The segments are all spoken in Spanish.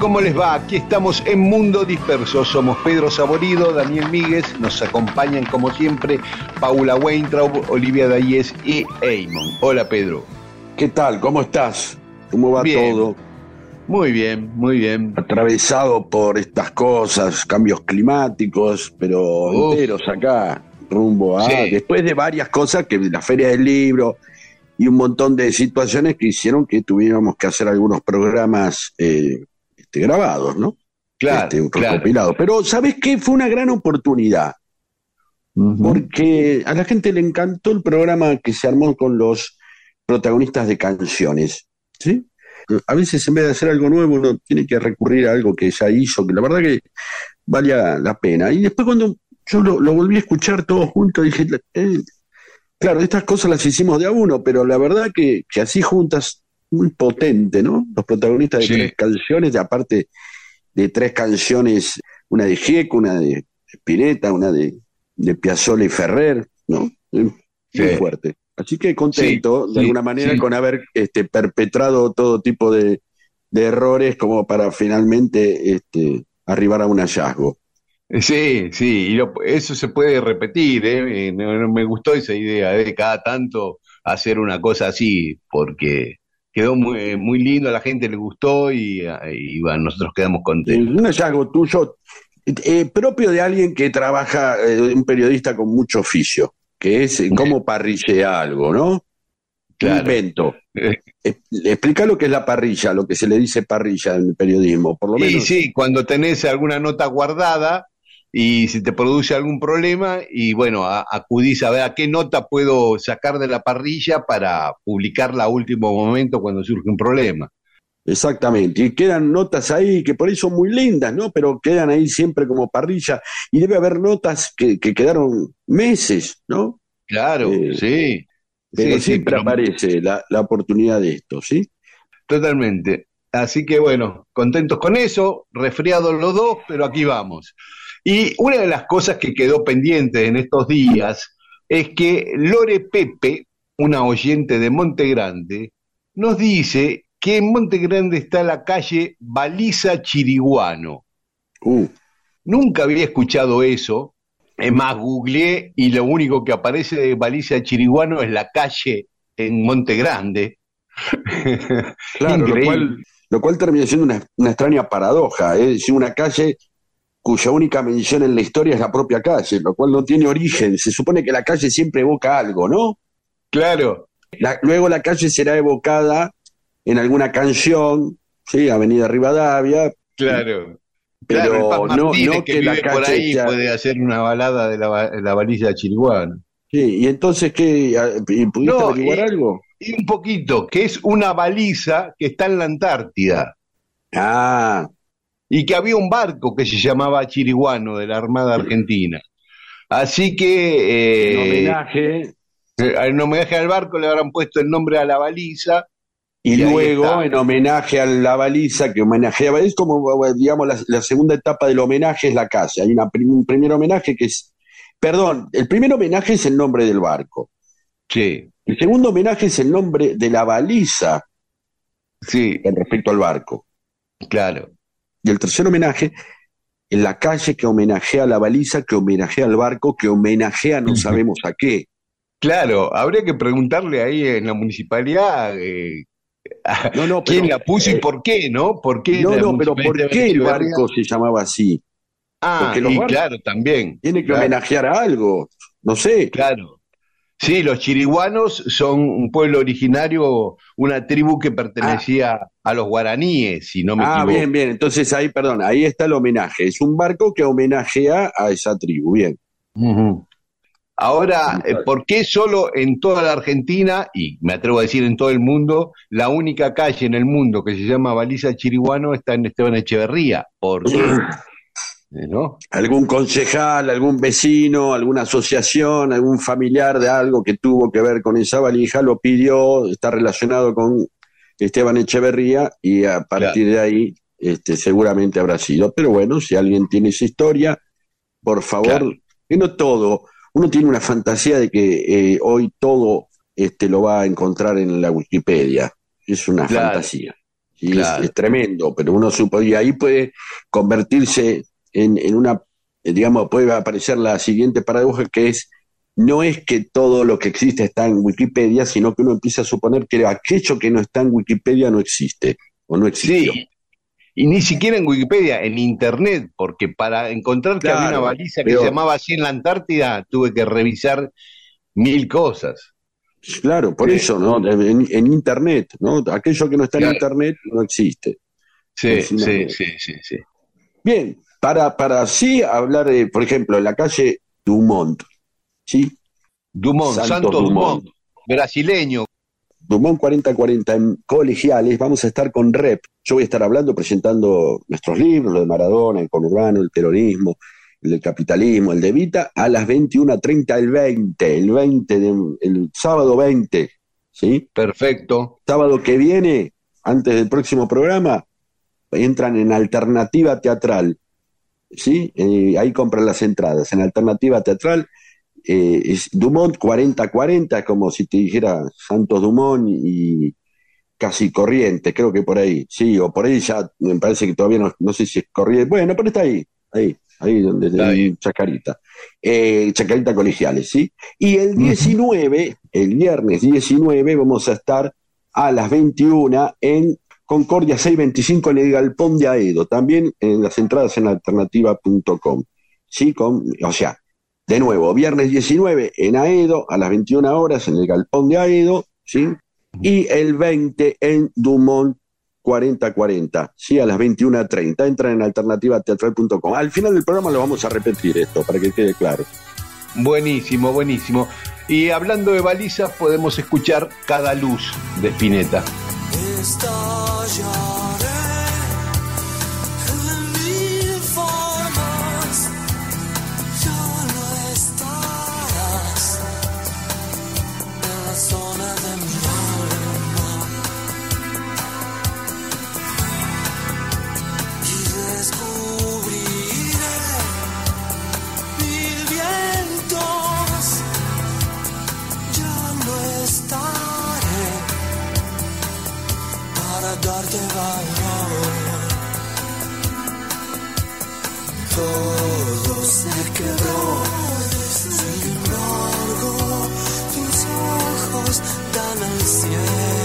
¿Cómo les va? Aquí estamos en Mundo Disperso. Somos Pedro Saborido, Daniel Míguez, nos acompañan como siempre Paula Weintraub, Olivia Dayes y Eamon. Hola, Pedro. ¿Qué tal? ¿Cómo estás? ¿Cómo va Bien. todo? Muy bien, muy bien. Atravesado por estas cosas, cambios climáticos, pero Uf. enteros acá, rumbo a... Sí. Después de varias cosas, que la Feria del Libro y un montón de situaciones que hicieron que tuviéramos que hacer algunos programas eh, este, grabados, ¿no? Claro, Este, claro. Pero ¿sabes qué? Fue una gran oportunidad. porque a la gente le encantó el programa que se armó con los protagonistas de canciones, ¿sí? A veces en vez de hacer algo nuevo uno tiene que recurrir a algo que ya hizo, que la verdad que valía la pena. Y después cuando yo lo, lo volví a escuchar todo junto, dije, eh, claro, estas cosas las hicimos de a uno, pero la verdad que, que así juntas, muy potente, ¿no? Los protagonistas de Sí. tres canciones, aparte de tres canciones, una de Gieco, una de Spinetta, una de, de Piazzolla y Ferrer, ¿no? Muy Sí. fuerte. Así que contento, Sí, de alguna manera, con haber este, perpetrado todo tipo de, de errores como para finalmente este, arribar a un hallazgo. Sí, sí, y lo- eso se puede repetir, ¿eh? Eh, no- no me gustó esa idea de cada tanto hacer una cosa así, porque quedó muy, muy lindo, a la gente le gustó y, y bueno, nosotros quedamos contentos. Un hallazgo tuyo eh, propio de alguien que trabaja, eh, un periodista con mucho oficio, que es eh, cómo parrillea algo, ¿no? Claro. invento. Eh, Eh, Explica lo que es la parrilla, lo que se le dice parrilla en el periodismo, por lo Y menos. sí, cuando tenés alguna nota guardada y si te produce algún problema y bueno, a- acudís a ver a qué nota puedo sacar de la parrilla para publicarla a último momento cuando surge un problema. Exactamente, y quedan notas ahí que por ahí son muy lindas, ¿no? Pero quedan ahí siempre como parrilla, y debe haber notas que, que quedaron meses, ¿no? Claro, Eh, sí. Pero Sí, sí, siempre pero- aparece la, la oportunidad de esto, ¿sí? Totalmente. Así que bueno, contentos con eso, resfriados los dos, pero aquí vamos. Y una de las cosas que quedó pendiente en estos días es que Lore Pepe, una oyente de Monte Grande, nos dice que en Monte Grande está la calle Baliza Chiriguano. Uh, Nunca había escuchado eso. Es más, googleé y lo único que aparece de Baliza Chiriguano es la calle en Monte Grande. claro, lo cual, lo cual termina siendo una, una extraña paradoja, ¿eh? es decir, una calle cuya única mención en la historia es la propia calle, lo cual no tiene origen. Se supone que la calle siempre evoca algo, ¿no? Claro, La- luego la calle será evocada en alguna canción, ¿sí? Avenida Rivadavia, Claro. Pero claro, no- no que, que la vive por calle ahí puede hacer una balada de la, ba- la baliza chiriguana. Sí, y entonces, ¿qué? ¿Y ¿Pudiste No, averiguar y- algo? Y un poquito, que es una baliza que está en la Antártida Ah, y que había un barco que se llamaba Chiriguano de la Armada Argentina. Así que en eh, homenaje. eh, en homenaje al barco le habrán puesto el nombre a la baliza. Y, luego, en homenaje a la baliza que homenajeaba, es como, digamos, la, la segunda etapa del homenaje es la calle. Hay una, un primer homenaje que es, perdón, el primer homenaje es el nombre del barco. Sí, El segundo homenaje es el nombre de la baliza. Sí. Con respecto al barco. Claro. Y el tercer homenaje, en la calle que homenajea a la baliza, que homenajea al barco, que homenajea no sabemos a qué. Claro, habría que preguntarle ahí en la municipalidad eh, quién la puso y eh, por qué, ¿no? ¿Por qué no, no, pero ¿por qué el barco se llamaba así? Ah, y claro, también. Tiene que homenajear a algo, no sé. Claro. Sí, los chiriguanos son un pueblo originario, una tribu que pertenecía ah. a los guaraníes, si no me ah, equivoco. Ah, bien, bien. Entonces ahí, perdón, ahí está el homenaje. Es un barco que homenajea a esa tribu, bien. Ahora, eh, ¿por qué solo en toda la Argentina, y me atrevo a decir en todo el mundo, la única calle en el mundo que se llama Baliza Chiriguano está en Esteban Echeverría? ¿Por qué? ¿No? Algún concejal, algún vecino, alguna asociación, algún familiar de algo que tuvo que ver con esa valija lo pidió, está relacionado con Esteban Echeverría y a partir de ahí este, seguramente habrá sido. Pero bueno, si alguien tiene esa historia, por favor, que no todo uno tiene una fantasía de que eh, hoy todo este, lo va a encontrar en la Wikipedia. Es una fantasía. Y es, tremendo, pero uno supo, y ahí puede convertirse en, en una, digamos, puede aparecer la siguiente paradoja que es no es que todo lo que existe está en Wikipedia, sino que uno empieza a suponer que aquello que no está en Wikipedia no existe o no existió. Sí, y ni siquiera en Wikipedia, en Internet, porque para encontrar que había una baliza que se llamaba así en la Antártida, tuve que revisar mil cosas. Claro, por eso, ¿no? En, Internet, ¿no? Aquello que no está en Internet no existe. Sí, sí, sí, sí, sí, Bien, para, para sí hablar de, por ejemplo, en la calle Dumont, ¿sí? Dumont, Santo, Dumont, brasileño, Dumont 4040 en colegiales, vamos a estar con REP. Yo voy a estar hablando, presentando nuestros libros, lo de Maradona, el conurbano, el terrorismo, el del capitalismo, el de Vita, a las 21.30 el 20, el 20, de, el sábado 20, ¿sí? Perfecto. Sábado que viene, antes del próximo programa, entran en Alternativa Teatral, ¿sí? Eh, ahí compran las entradas, en Alternativa Teatral, eh, es Dumont 4040, como si te dijera Santos Dumont y casi Corriente, creo que por ahí, sí, o por ahí ya me parece que todavía no, sé si es Corriente, bueno, pero está ahí, ahí, ahí donde está Chacarita, eh, Chacarita Colegiales, ¿sí? Y el 19, el viernes 19, vamos a estar a las 21 en Concordia 625 en el Galpón de Aedo, también en las entradas en alternativa.com, ¿sí? Con, o sea, de nuevo, viernes 19 en Aedo, a las 21 horas en el Galpón de Aedo, ¿sí? Y el 20 en Dumont 4040, ¿sí? A las 21.30. Entra en alternativateatral.com. Al final del programa lo vamos a repetir esto, para que quede claro. Buenísimo, buenísimo. Y hablando de balizas, podemos escuchar Cada Luz de Spinetta. nostalgia. Darte valor. Todo se quedó, sin embargo, tus ojos dan al cielo.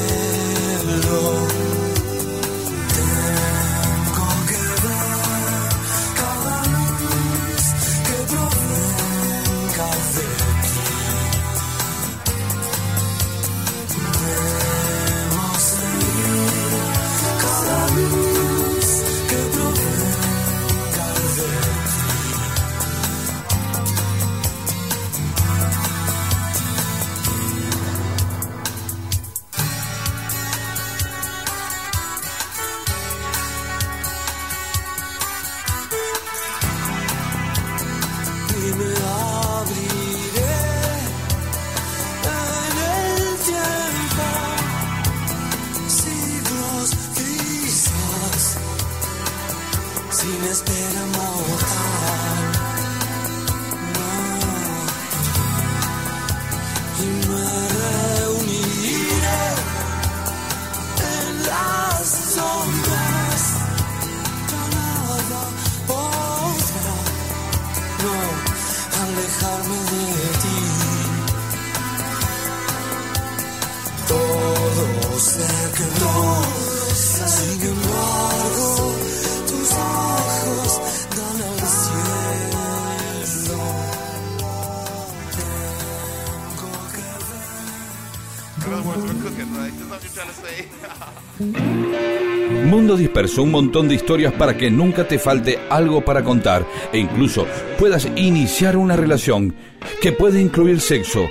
Mundo Disperso, un montón de historias para que nunca te falte algo para contar e incluso puedas iniciar una relación que puede incluir sexo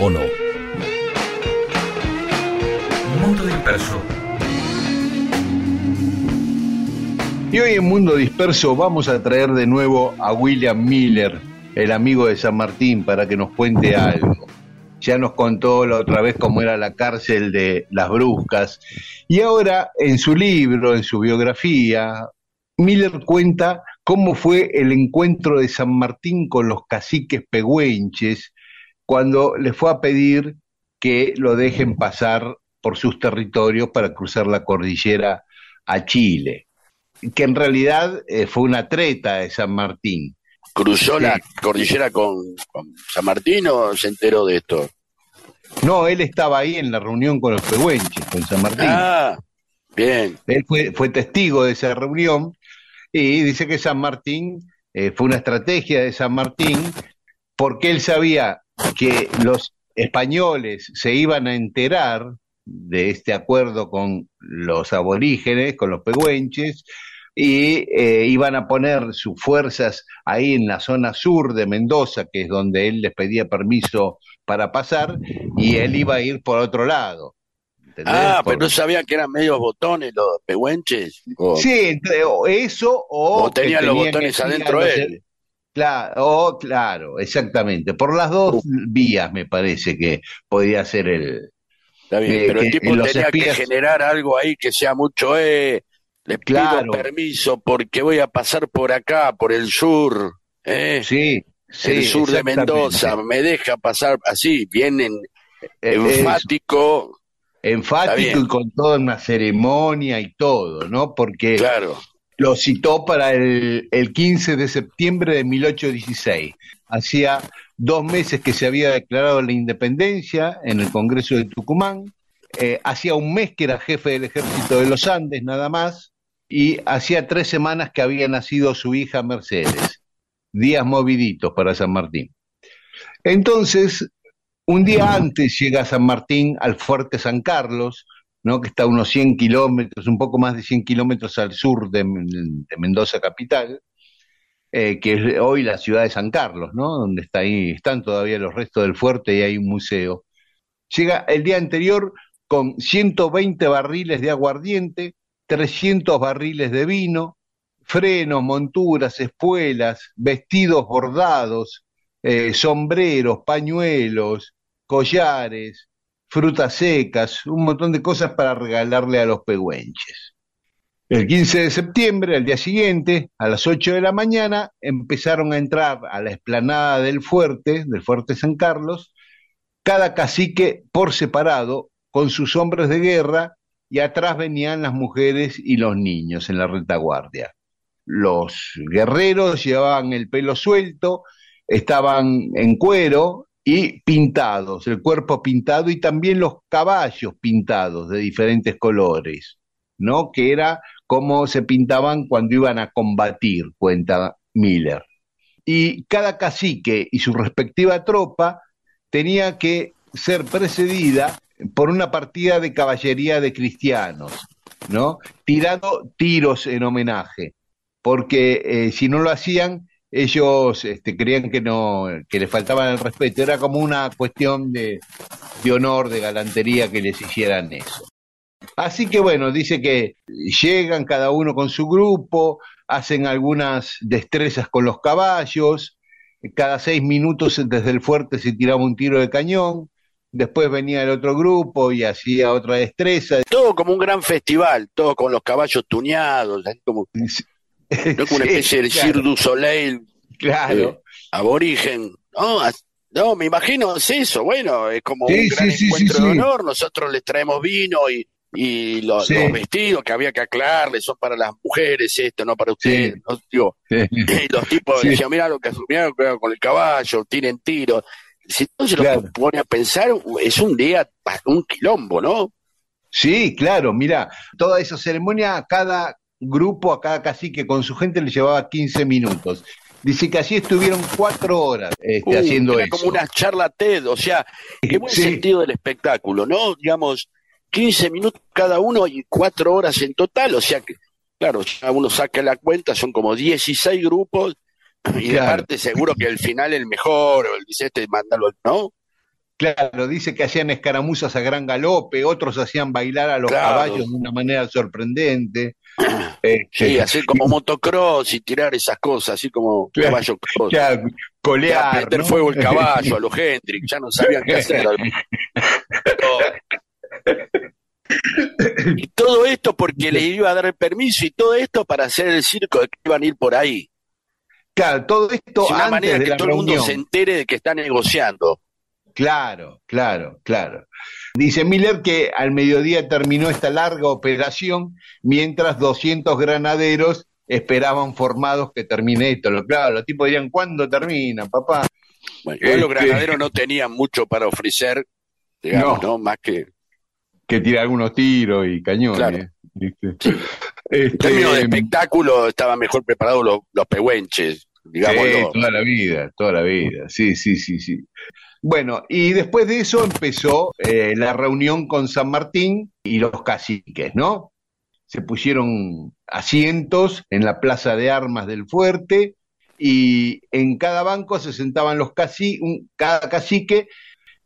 o no. Mundo Disperso. Y hoy en Mundo Disperso vamos a traer de nuevo a William Miller, el amigo de San Martín, para que nos cuente algo. Ya nos contó la otra vez cómo era la cárcel de las Bruscas. Y ahora, en su libro, en su biografía, Miller cuenta cómo fue el encuentro de San Martín con los caciques pegüenches cuando le fue a pedir que lo dejen pasar por sus territorios para cruzar la cordillera a Chile, que en realidad eh, fue una treta de San Martín. ¿Cruzó la cordillera con, con San Martín o se enteró de esto? No, él estaba ahí en la reunión con los pegüenches, con San Martín. Ah, bien. Él fue, fue testigo de esa reunión y dice que San Martín eh, fue una estrategia de San Martín porque él sabía que los españoles se iban a enterar de este acuerdo con los aborígenes, con los pegüenches, y eh, iban a poner sus fuerzas ahí en la zona sur de Mendoza, que es donde él les pedía permiso para pasar, y él iba a ir por otro lado. ¿entendés? Ah, Por- pero no sabía que eran medios botones los pehuenches. O- Sí, entre- o eso o, O tenía los botones adentro él. Claro, o, claro, exactamente. Por las dos vías me parece que podía ser el... Está bien, Eh, pero el tipo tenía que generar algo ahí que sea mucho, eh, le pido Claro. permiso porque voy a pasar por acá, por el sur, eh, Sí, sí. el sur de. Mendoza, me deja pasar así, bien en- Eh, enfático, enfático y con toda una ceremonia y todo, ¿no? Porque claro. lo citó para el, el 15 de septiembre de 1816. Hacía dos meses que se había declarado la independencia en el Congreso de Tucumán. Eh, hacía un mes que era jefe del ejército de los Andes, nada más. Y hacía tres semanas que había nacido su hija Mercedes. Días moviditos para San Martín. Entonces, un día antes llega San Martín al fuerte San Carlos, ¿no? que está a unos 100 kilómetros, un poco más de 100 kilómetros al sur de, de Mendoza capital, eh, que es hoy la ciudad de San Carlos, ¿no? donde está ahí, están todavía los restos del fuerte y hay un museo. Llega el día anterior con 120 barriles de aguardiente, 300 barriles de vino, frenos, monturas, espuelas, vestidos bordados, eh, sombreros, pañuelos, collares, frutas secas, un montón de cosas para regalarle a los pegüenches. El 15 de septiembre, al día siguiente, a las 8 de la mañana, empezaron a entrar a la explanada del fuerte, del fuerte San Carlos, cada cacique por separado, con sus hombres de guerra, y atrás venían las mujeres y los niños en la retaguardia. Los guerreros llevaban el pelo suelto, estaban en cuero y pintados, el cuerpo pintado y también los caballos pintados de diferentes colores, ¿no? Que era como se pintaban cuando iban a combatir, cuenta Miller. Y cada cacique y su respectiva tropa tenía que ser precedida por una partida de caballería de cristianos, ¿no? Tirando tiros en homenaje, porque eh, si no lo hacían, ellos este, creían que no, que les faltaban el respeto. Era como una cuestión de, de honor, de galantería que les hicieran eso. Así que bueno, dice que llegan cada uno con su grupo, hacen algunas destrezas con los caballos, cada seis minutos desde el fuerte se tiraba un tiro de cañón, después venía el otro grupo y hacía otra destreza. Todo como un gran festival, todo con los caballos tuneados, así como, no como una especie de claro, Cirque du Soleil Claro. eh, aborigen. No, no, me imagino es eso, bueno, es como un gran encuentro de honor, nosotros les traemos vino y, y los vestidos que había que aclararles son para las mujeres, esto, no para ustedes. ¿no? Digo, y los tipos decían, mira lo que mirá lo que hago con el caballo, tiren tiros. Si entonces Claro. lo que pone a pensar, es un día, un quilombo, ¿no? Sí, claro, mira, toda esa ceremonia, cada grupo, a cada cacique con su gente le llevaba 15 minutos. Dice que así estuvieron cuatro horas este, haciendo era eso. como una charla TED, o sea, qué buen Sí. sentido del espectáculo, ¿no? Digamos, 15 minutos cada uno y cuatro horas en total, o sea que, claro, ya uno saca la cuenta, son como 16 grupos, y de Claro. parte seguro que el final el mejor, o el dice este, mándalo, ¿no? Claro, dice que hacían escaramuzas a gran galope, otros hacían bailar a los Claro. caballos de una manera sorprendente. Este, Sí, hacer como motocross y tirar esas cosas, así como Claro. caballo cross. ya, Ya, colear, prender ¿no? fuego el caballo, a los Hendrix, ya no sabían qué hacer. Y todo esto porque les iba a dar el permiso y todo esto para hacer el circo de que iban a ir por ahí. Claro, todo esto Es una antes manera de que todo el mundo se entere de que están negociando. Claro, claro, claro. Dice Miller que al mediodía terminó esta larga operación, mientras 200 granaderos esperaban formados que termine esto. Claro, los tipos dirían, ¿cuándo termina, papá? Bueno, igual los Este- granaderos no tenían mucho para ofrecer, digamos, No. ¿no? Más que. Que tira algunos tiros y cañones. Claro. En Este, términos de espectáculo estaban mejor preparados los, los pehuenches, Sí, digámoslo. toda la vida, toda la vida. Sí, sí, sí, sí. Bueno, y después de eso empezó eh, la reunión con San Martín y los caciques, ¿no? Se pusieron asientos en la plaza de armas del fuerte y en cada banco se sentaban los caci un- cada cacique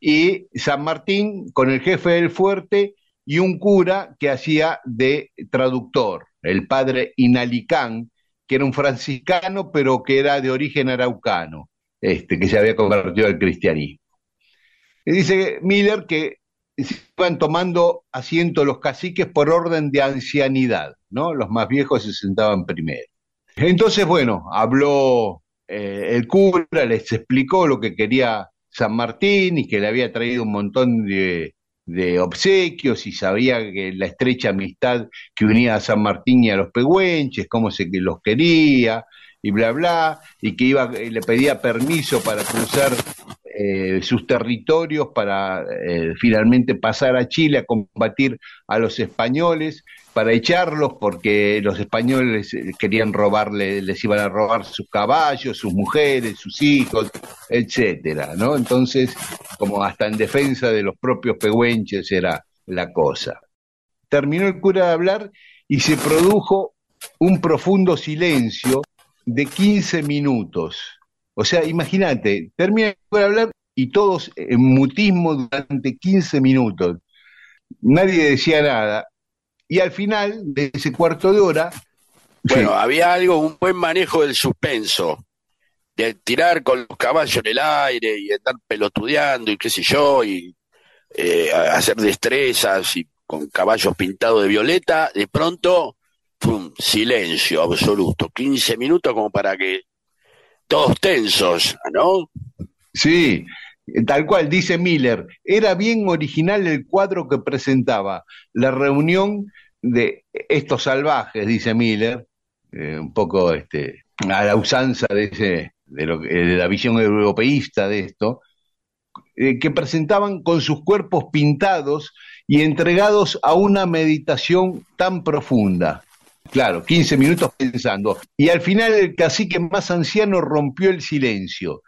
y San Martín con el jefe del fuerte y un cura que hacía de traductor, el padre Inalicán, que era un franciscano, pero que era de origen araucano, este, que se había convertido al cristianismo. Y dice Miller que se iban tomando asiento los caciques por orden de ancianidad, ¿no? Los más viejos se sentaban primero. Entonces, bueno, habló eh, el cura, les explicó lo que quería San Martín y que le había traído un montón de, de obsequios y sabía que la estrecha amistad que unía a San Martín y a los pehuenches, cómo se que los quería y bla bla, y que iba eh, le pedía permiso para cruzar eh, sus territorios para eh, finalmente pasar a Chile a combatir a los españoles, para echarlos porque los españoles eh, querían robarle, les iban a robar sus caballos, sus mujeres, sus hijos, etcétera, ¿no? Entonces, como hasta en defensa de los propios pehuenches era la cosa. Terminó el cura de hablar y se produjo un profundo silencio de 15 minutos. O sea, imagínate, termina de hablar y todos en mutismo durante 15 minutos. Nadie decía nada. Y al final de ese cuarto de hora, Bueno, había algo, un buen manejo del suspenso, de tirar con los caballos en el aire y estar pelotudeando y qué sé yo, y eh, hacer destrezas y con caballos pintados de violeta, de pronto, ¡pum! silencio absoluto, 15 minutos como para que todos tensos, ¿no? Sí, tal cual, dice Miller, era bien original el cuadro que presentaba la reunión de estos salvajes, dice Miller, eh, un poco este, a la usanza de, ese, de, lo, de la visión europeísta de esto, eh, que presentaban con sus cuerpos pintados y entregados a una meditación tan profunda. Claro, 15 minutos pensando. Y al final el cacique más anciano rompió el silencio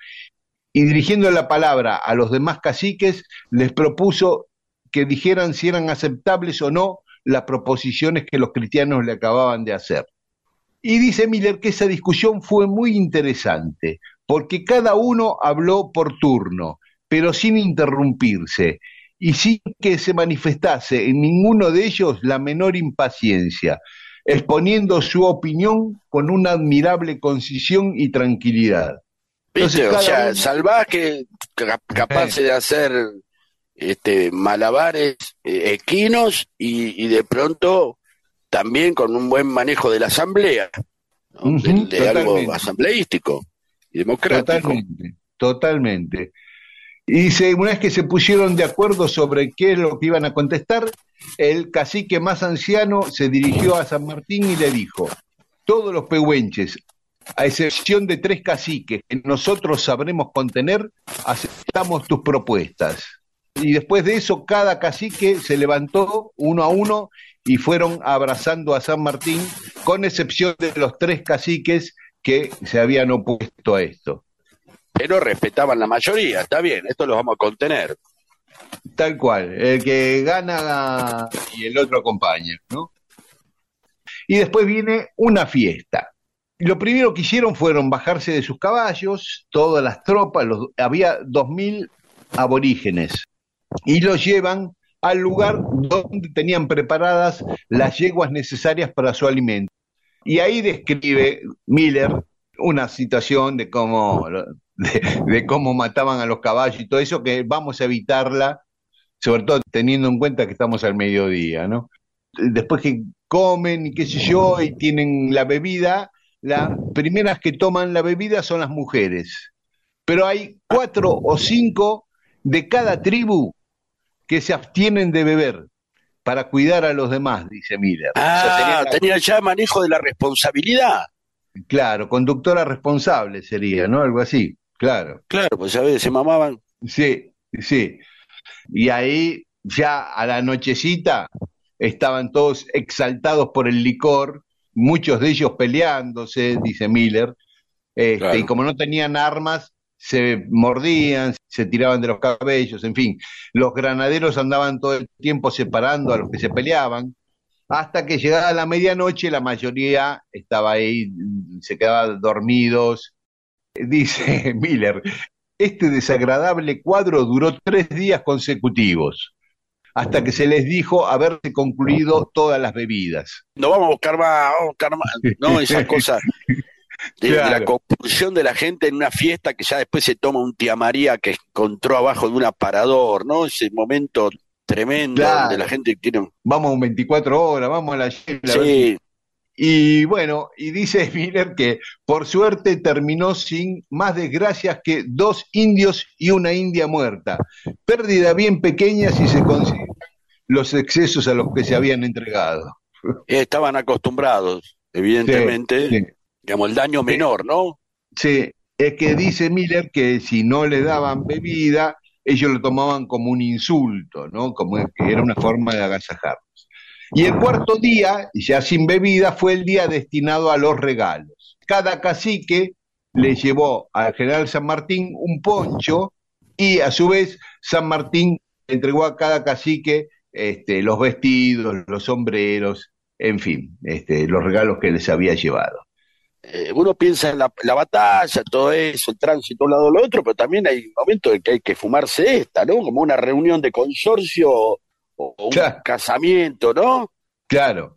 y dirigiendo la palabra a los demás caciques, les propuso que dijeran si eran aceptables o no las proposiciones que los cristianos le acababan de hacer. Y dice Miller que esa discusión fue muy interesante, porque cada uno habló por turno, pero sin interrumpirse, y sin que se manifestase en ninguno de ellos la menor impaciencia, exponiendo su opinión con una admirable concisión y tranquilidad. ¿Viste? Entonces, o cada sea, uno- salvaje, ca- capaces de hacer este, malabares eh, equinos y, y de pronto también con un buen manejo de la asamblea, ¿no? Ujú, de, de algo asambleístico y democrático. Totalmente, totalmente. Y una vez que se pusieron de acuerdo sobre qué es lo que iban a contestar, el cacique más anciano se dirigió a San Martín y le dijo, todos los pehuenches, a excepción de tres caciques que nosotros sabremos contener, aceptamos tus propuestas. Y después de eso, cada cacique se levantó uno a uno y fueron abrazando a San Martín, con excepción de los tres caciques que se habían opuesto a esto. Pero respetaban la mayoría, está bien, esto lo vamos a contener. Tal cual, el que gana y el otro acompaña, ¿no? Y después viene una fiesta. Lo primero que hicieron fueron bajarse de sus caballos, todas las tropas, los- había 2.000 aborígenes, y los llevan al lugar donde tenían preparadas las yeguas necesarias para su alimento. Y ahí describe Miller una situación de cómo, de, de cómo mataban a los caballos y todo eso, que vamos a evitarla, sobre todo teniendo en cuenta que estamos al mediodía, ¿no? Después que comen y qué sé yo, y tienen la bebida, las primeras que toman la bebida son las mujeres. Pero hay cuatro o cinco de cada tribu que se abstienen de beber para cuidar a los demás, dice Miller. O sea, Ah, la- tenía ya manejo de la responsabilidad. Claro, conductora responsable sería, ¿no? Algo así, claro. Claro, pues a veces se mamaban. Sí, sí. Y ahí ya a la nochecita estaban todos exaltados por el licor, muchos de ellos peleándose, dice Miller, este, Claro. y como no tenían armas, se mordían, se tiraban de los cabellos, en fin, los granaderos andaban todo el tiempo separando a los que se peleaban, hasta que llegada la medianoche la mayoría estaba ahí, se quedaban dormidos. Dice Miller, este desagradable cuadro duró tres días consecutivos, hasta que se les dijo haberse concluido todas las bebidas. No vamos a buscar más, vamos a buscar más. No, esa cosa de, de la compulsión de la gente en una fiesta que ya después se toma un tía María que encontró abajo de un aparador, ¿no? Ese momento tremendo Claro. donde la gente tiene un... Vamos a un 24 horas, vamos a la Sí, Y bueno, y dice Miller que por suerte terminó sin más desgracias que dos indios y una india muerta. Pérdida bien pequeña si se consideran los excesos a los que se habían entregado. estaban acostumbrados, evidentemente, Sí, digamos, el daño menor, ¿no? sí. es que dice Miller que si no le daban bebida, ellos lo tomaban como un insulto, ¿no? Como que era una forma de agasajarlos. Y el cuarto día, ya sin bebida, fue el día destinado a los regalos. Cada cacique le llevó al general San Martín un poncho y a su vez San Martín entregó a cada cacique este, los vestidos, los sombreros, en fin, este, los regalos que les había llevado. Eh, uno piensa en la, la batalla, todo eso, el tránsito, un lado o lo otro, pero también hay momentos en que hay que fumarse esta, ¿no? Como una reunión de consorcio o, un Claro. casamiento, ¿no? Claro,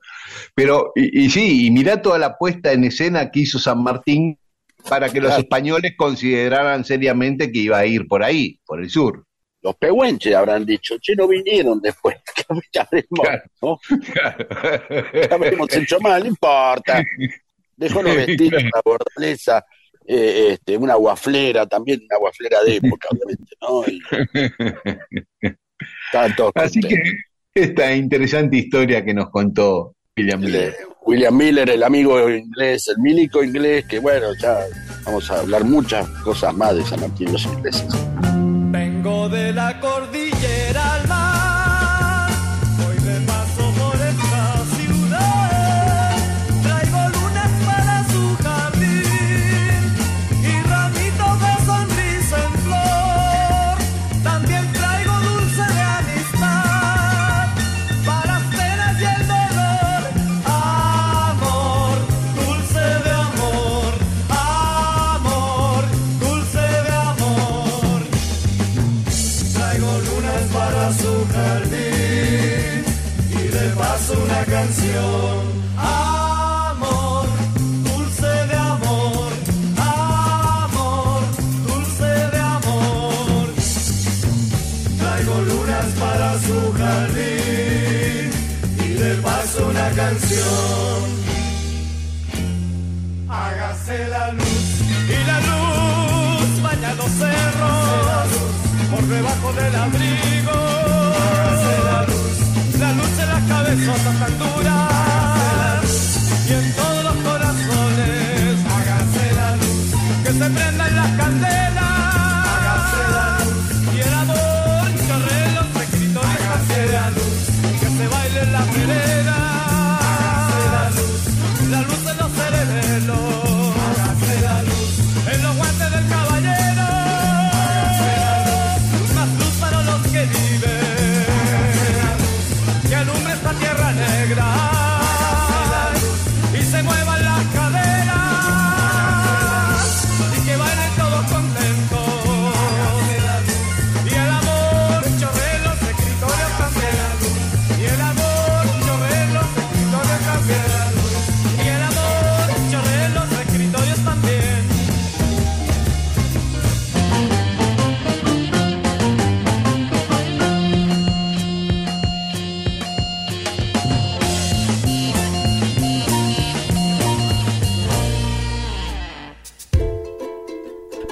pero y, y sí, y mirá toda la puesta en escena que hizo San Martín para que los españoles consideraran seriamente que iba a ir por ahí, por el sur. Los pehuenches habrán dicho, che, no vinieron después, ya Claro. ¿no? Ya habremos hecho mal, no importa. Dejó los vestidos, una bordaleza, eh, este, una guaflera, también una guaflera de época, obviamente, ¿no? Y Así que esta interesante historia que nos contó William Miller. eh, William Miller, el amigo inglés, el milico inglés, que bueno, ya vamos a hablar muchas cosas más de San Martín y los ingleses. Vengo de la cordillera Hágase la luz y la luz baña los cerros por debajo del abrigo. Hágase la luz, la luz en las cabezas tan duras y en todos los corazones. Hágase la luz, que se prendan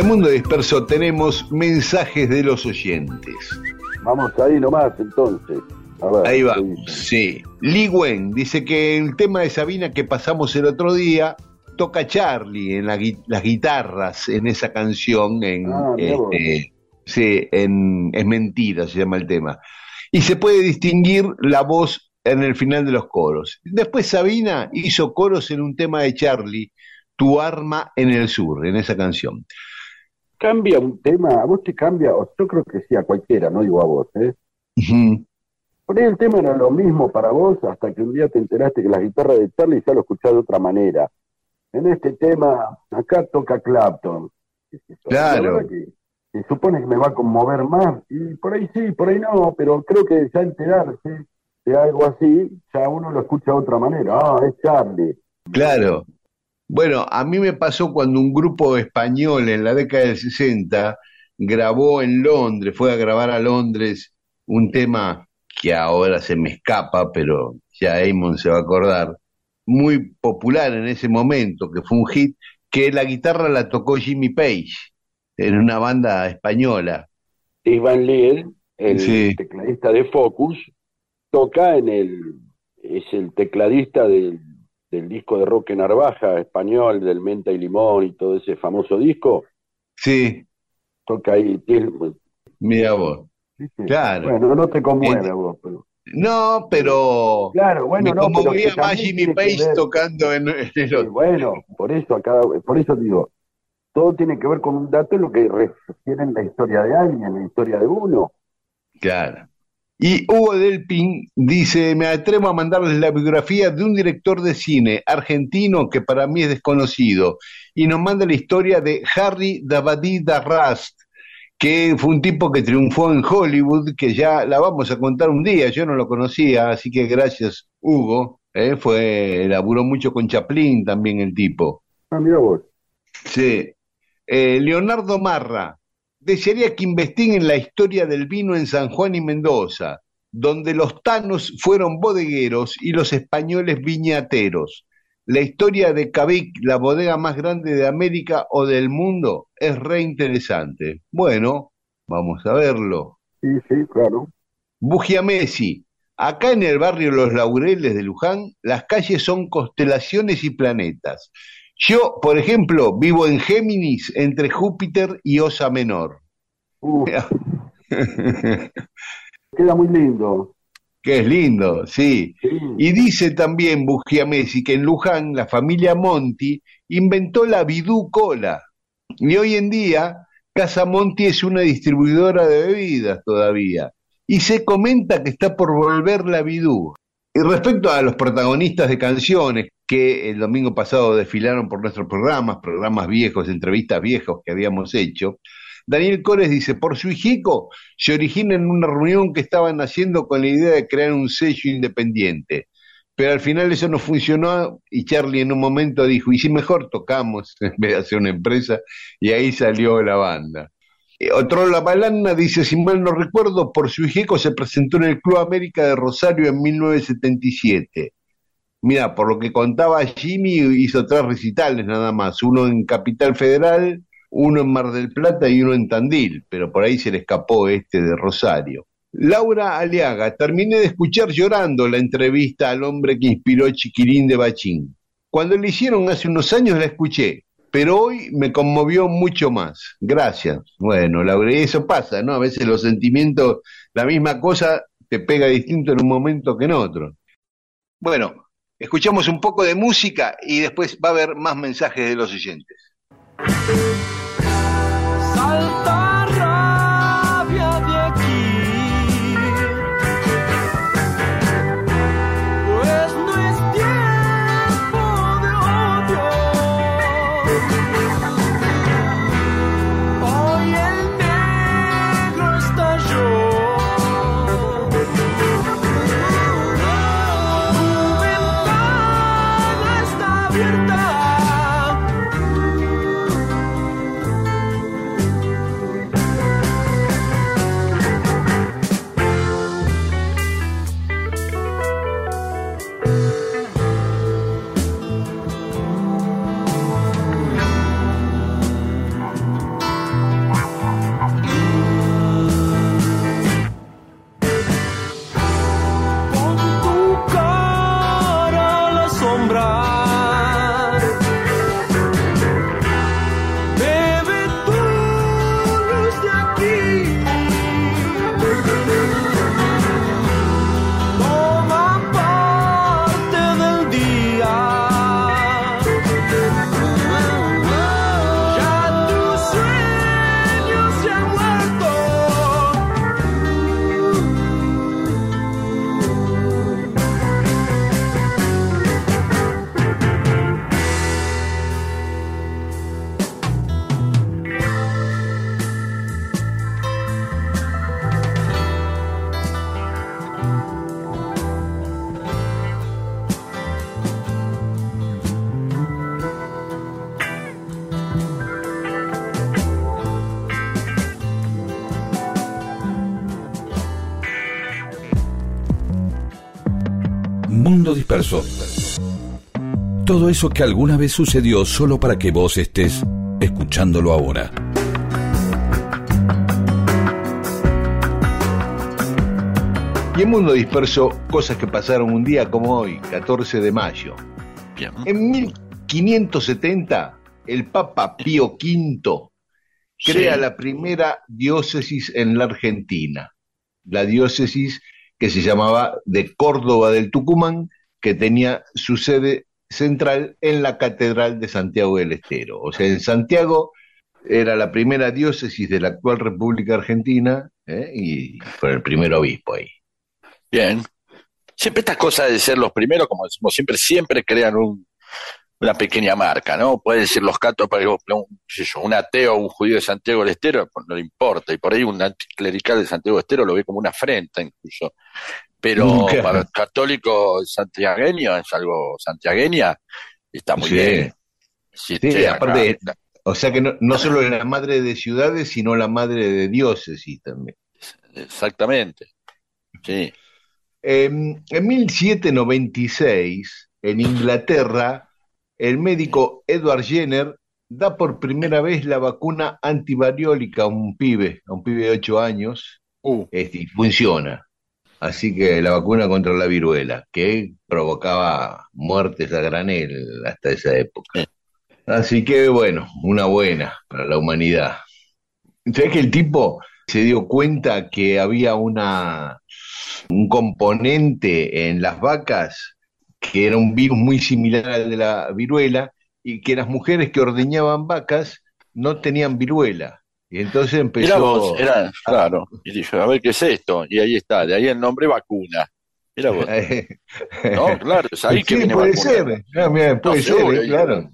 En Mundo Disperso tenemos mensajes de los oyentes. Vamos ahí nomás entonces. A ver, Ahí ¿qué vamos, dice? sí. Li Wen dice que el tema de Sabina que pasamos el otro día toca Charlie en la las guitarras en esa canción en Ah, este, sí, en Es mentira se llama el tema. Y se puede distinguir la voz en el final de los coros. Después Sabina hizo coros en un tema de Charlie, Tu arma en el sur, en esa canción. Cambia un tema, a vos te cambia, o yo creo que sí, a cualquiera, no digo a vos, ¿eh? Por ahí el tema era lo mismo para vos hasta que un día te enteraste que la guitarra de Charlie ya lo escuchás de otra manera. En este tema, acá toca Clapton. Claro. Que se supone que me va a conmover más, y por ahí sí, por ahí no, pero creo que ya enterarse de algo así, ya uno lo escucha de otra manera. Ah, es Charlie. Claro. Bueno, a mí me pasó cuando un grupo español en la década del 60 grabó en Londres, fue a grabar a Londres un tema que ahora se me escapa, pero ya Eamon se va a acordar, muy popular en ese momento, que fue un hit, que la guitarra la tocó Jimmy Page en una banda española. Steve Van Lier, el Sí. tecladista de Focus, toca en el, es el tecladista del, del disco de Roque Narvaja español, del Menta y Limón y todo ese famoso disco, Sí, toca ahí, mira vos. ¿viste? Claro. Bueno, no te conmueve a vos, pero... No, pero Claro, bueno, me no, conmovía más Jimmy Page tocando en, en el Sí, otro. bueno, por eso acá, por eso digo, todo tiene que ver con un dato lo que refiere en la historia de alguien, la historia de uno. Claro. Y Hugo Delpin dice, me atrevo a mandarles la biografía de un director de cine argentino que para mí es desconocido, y nos manda la historia de Harry Dabadi Darrast, que fue un tipo que triunfó en Hollywood, que ya la vamos a contar un día, yo no lo conocía, así que gracias Hugo, ¿eh? fue, laburó mucho con Chaplin también el tipo. Ah, mira vos. Sí. Eh, Leonardo Marra, desearía que investiguen la historia del vino en San Juan y Mendoza, donde los tanos fueron bodegueros y los españoles viñateros. La historia de Cavic, la bodega más grande de América o del mundo, es re interesante. Bueno, vamos a verlo. Sí, sí, claro. Bugiamesi. Acá en el barrio Los Laureles de Luján, las calles son constelaciones y planetas. Yo, por ejemplo, vivo en Géminis entre Júpiter y Osa Menor. Queda muy lindo. Que es lindo, sí. Sí. Y dice también Bugiamesi que en Luján la familia Monti inventó la Bidú Cola. Y hoy en día Casa Monti es una distribuidora de bebidas todavía. Y se comenta que está por volver la Bidú. Y respecto a los protagonistas de canciones que el domingo pasado desfilaron por nuestros programas, programas viejos, entrevistas viejos que habíamos hecho, Daniel Cores dice, por su hijico se origina en una reunión que estaban haciendo con la idea de crear un sello independiente. Pero al final eso no funcionó y Charlie en un momento dijo, ¿y si mejor tocamos en vez de hacer una empresa? Y ahí salió la banda. Eh, Otro La Balana dice, si mal no recuerdo, por su hijico se presentó en el Club América de Rosario en 1977. Mira, por lo que contaba Jimmy, hizo tres recitales nada más, uno en Capital Federal, uno en Mar del Plata y uno en Tandil, pero por ahí se le escapó este de Rosario. Laura Aliaga, terminé de escuchar llorando la entrevista al hombre que inspiró Chiquirín de Bachín. Cuando le hicieron hace unos años la escuché, pero hoy me conmovió mucho más. Gracias. Bueno, Laura, eso pasa, ¿no? A veces los sentimientos, la misma cosa te pega distinto en un momento que en otro. Bueno, escuchamos un poco de música y después va a haber más mensajes de los oyentes. Eso que alguna vez sucedió solo para que vos estés escuchándolo ahora. Y en Mundo Disperso, cosas que pasaron un día como hoy, 14 de mayo. Bien. En 1570, el Papa Pío V crea Sí. la primera diócesis en la Argentina, la diócesis que se llamaba de Córdoba del Tucumán, que tenía su sede central en la Catedral de Santiago del Estero. O sea, en Santiago era la primera diócesis de la actual República Argentina ¿eh? y fue el primer obispo ahí. Bien. Siempre estas cosas de ser los primeros, como decimos siempre, siempre crean un- una pequeña marca, ¿no? Pueden ser los catos un, un ateo o un judío de Santiago del Estero, pues no le importa. Y por ahí un anticlerical de Santiago del Estero lo ve como una afrenta incluso. Pero para el católico santiagueño es algo santiagueña, está muy Sí. bien. Sí, aparte, acá. o sea que no, no solo es la madre de ciudades, sino la madre de diócesis también. Exactamente. Sí. Eh, en 1796, en Inglaterra, el médico Edward Jenner da por primera vez la vacuna antivariólica a un pibe, a un pibe de 8 años, Uh, este, y funciona. Así que la vacuna contra la viruela, que provocaba muertes a granel hasta esa época. Sí. Así que bueno, una buena para la humanidad. ¿Sabes que el tipo se dio cuenta que había una, un componente en las vacas que era un virus muy similar al de la viruela y que las mujeres que ordeñaban vacas no tenían viruela? Y entonces empezó... Mira vos, era, claro. Y dije, a ver qué es esto. Y ahí está, de ahí el nombre vacuna. Mira vos, ¿no? Claro, es ahí que sí, viene puede vacuna. ser. Ah, mira, puede No, ser, seguro, eh, claro.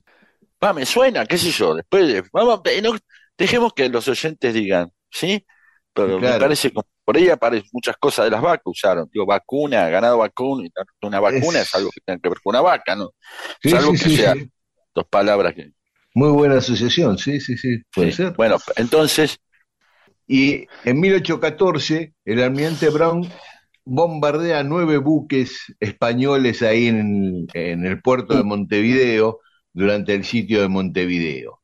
Va, me suena, qué sé yo. Después, de- vamos, eh, no, dejemos que los oyentes digan, ¿sí? Pero me parece que por ahí aparecen muchas cosas de las vacas usaron. Digo, vacuna, ganado vacuno, y una vacuna es, Es- algo que tiene que ver con una vaca, ¿no? Sí, Salvo sí, que sea sí. dos palabras que. Muy buena asociación, sí, sí, sí, puede sí. ser. Bueno, entonces, Y en 1814, el almirante Brown bombardea nueve buques españoles ahí en, en el puerto de Montevideo durante el sitio de Montevideo.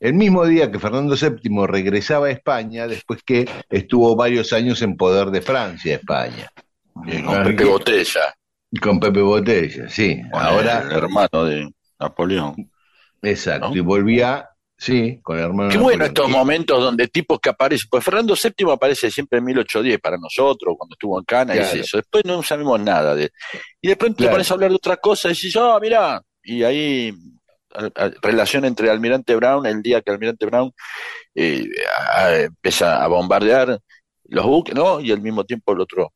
El mismo día que Fernando VII regresaba a España, después que estuvo varios años en poder de Francia, España. con Pepe Botella, Con Pepe Botella, sí. con Ahora, el hermano de Napoleón. Exacto. ¿no? Y volvía, sí, con el hermano. Qué bueno estos momentos donde tipos que aparecen, pues Fernando VII aparece siempre en 1810 para nosotros, cuando estuvo en Cana, y Claro. eso. Después no sabemos nada de Y de pronto te pones a hablar de otra cosa y dices, ah, mira, y ahí a- a- relación entre Almirante Brown, el día que Almirante Brown eh, a- empieza a bombardear los buques, ¿no? Y al mismo tiempo el otro,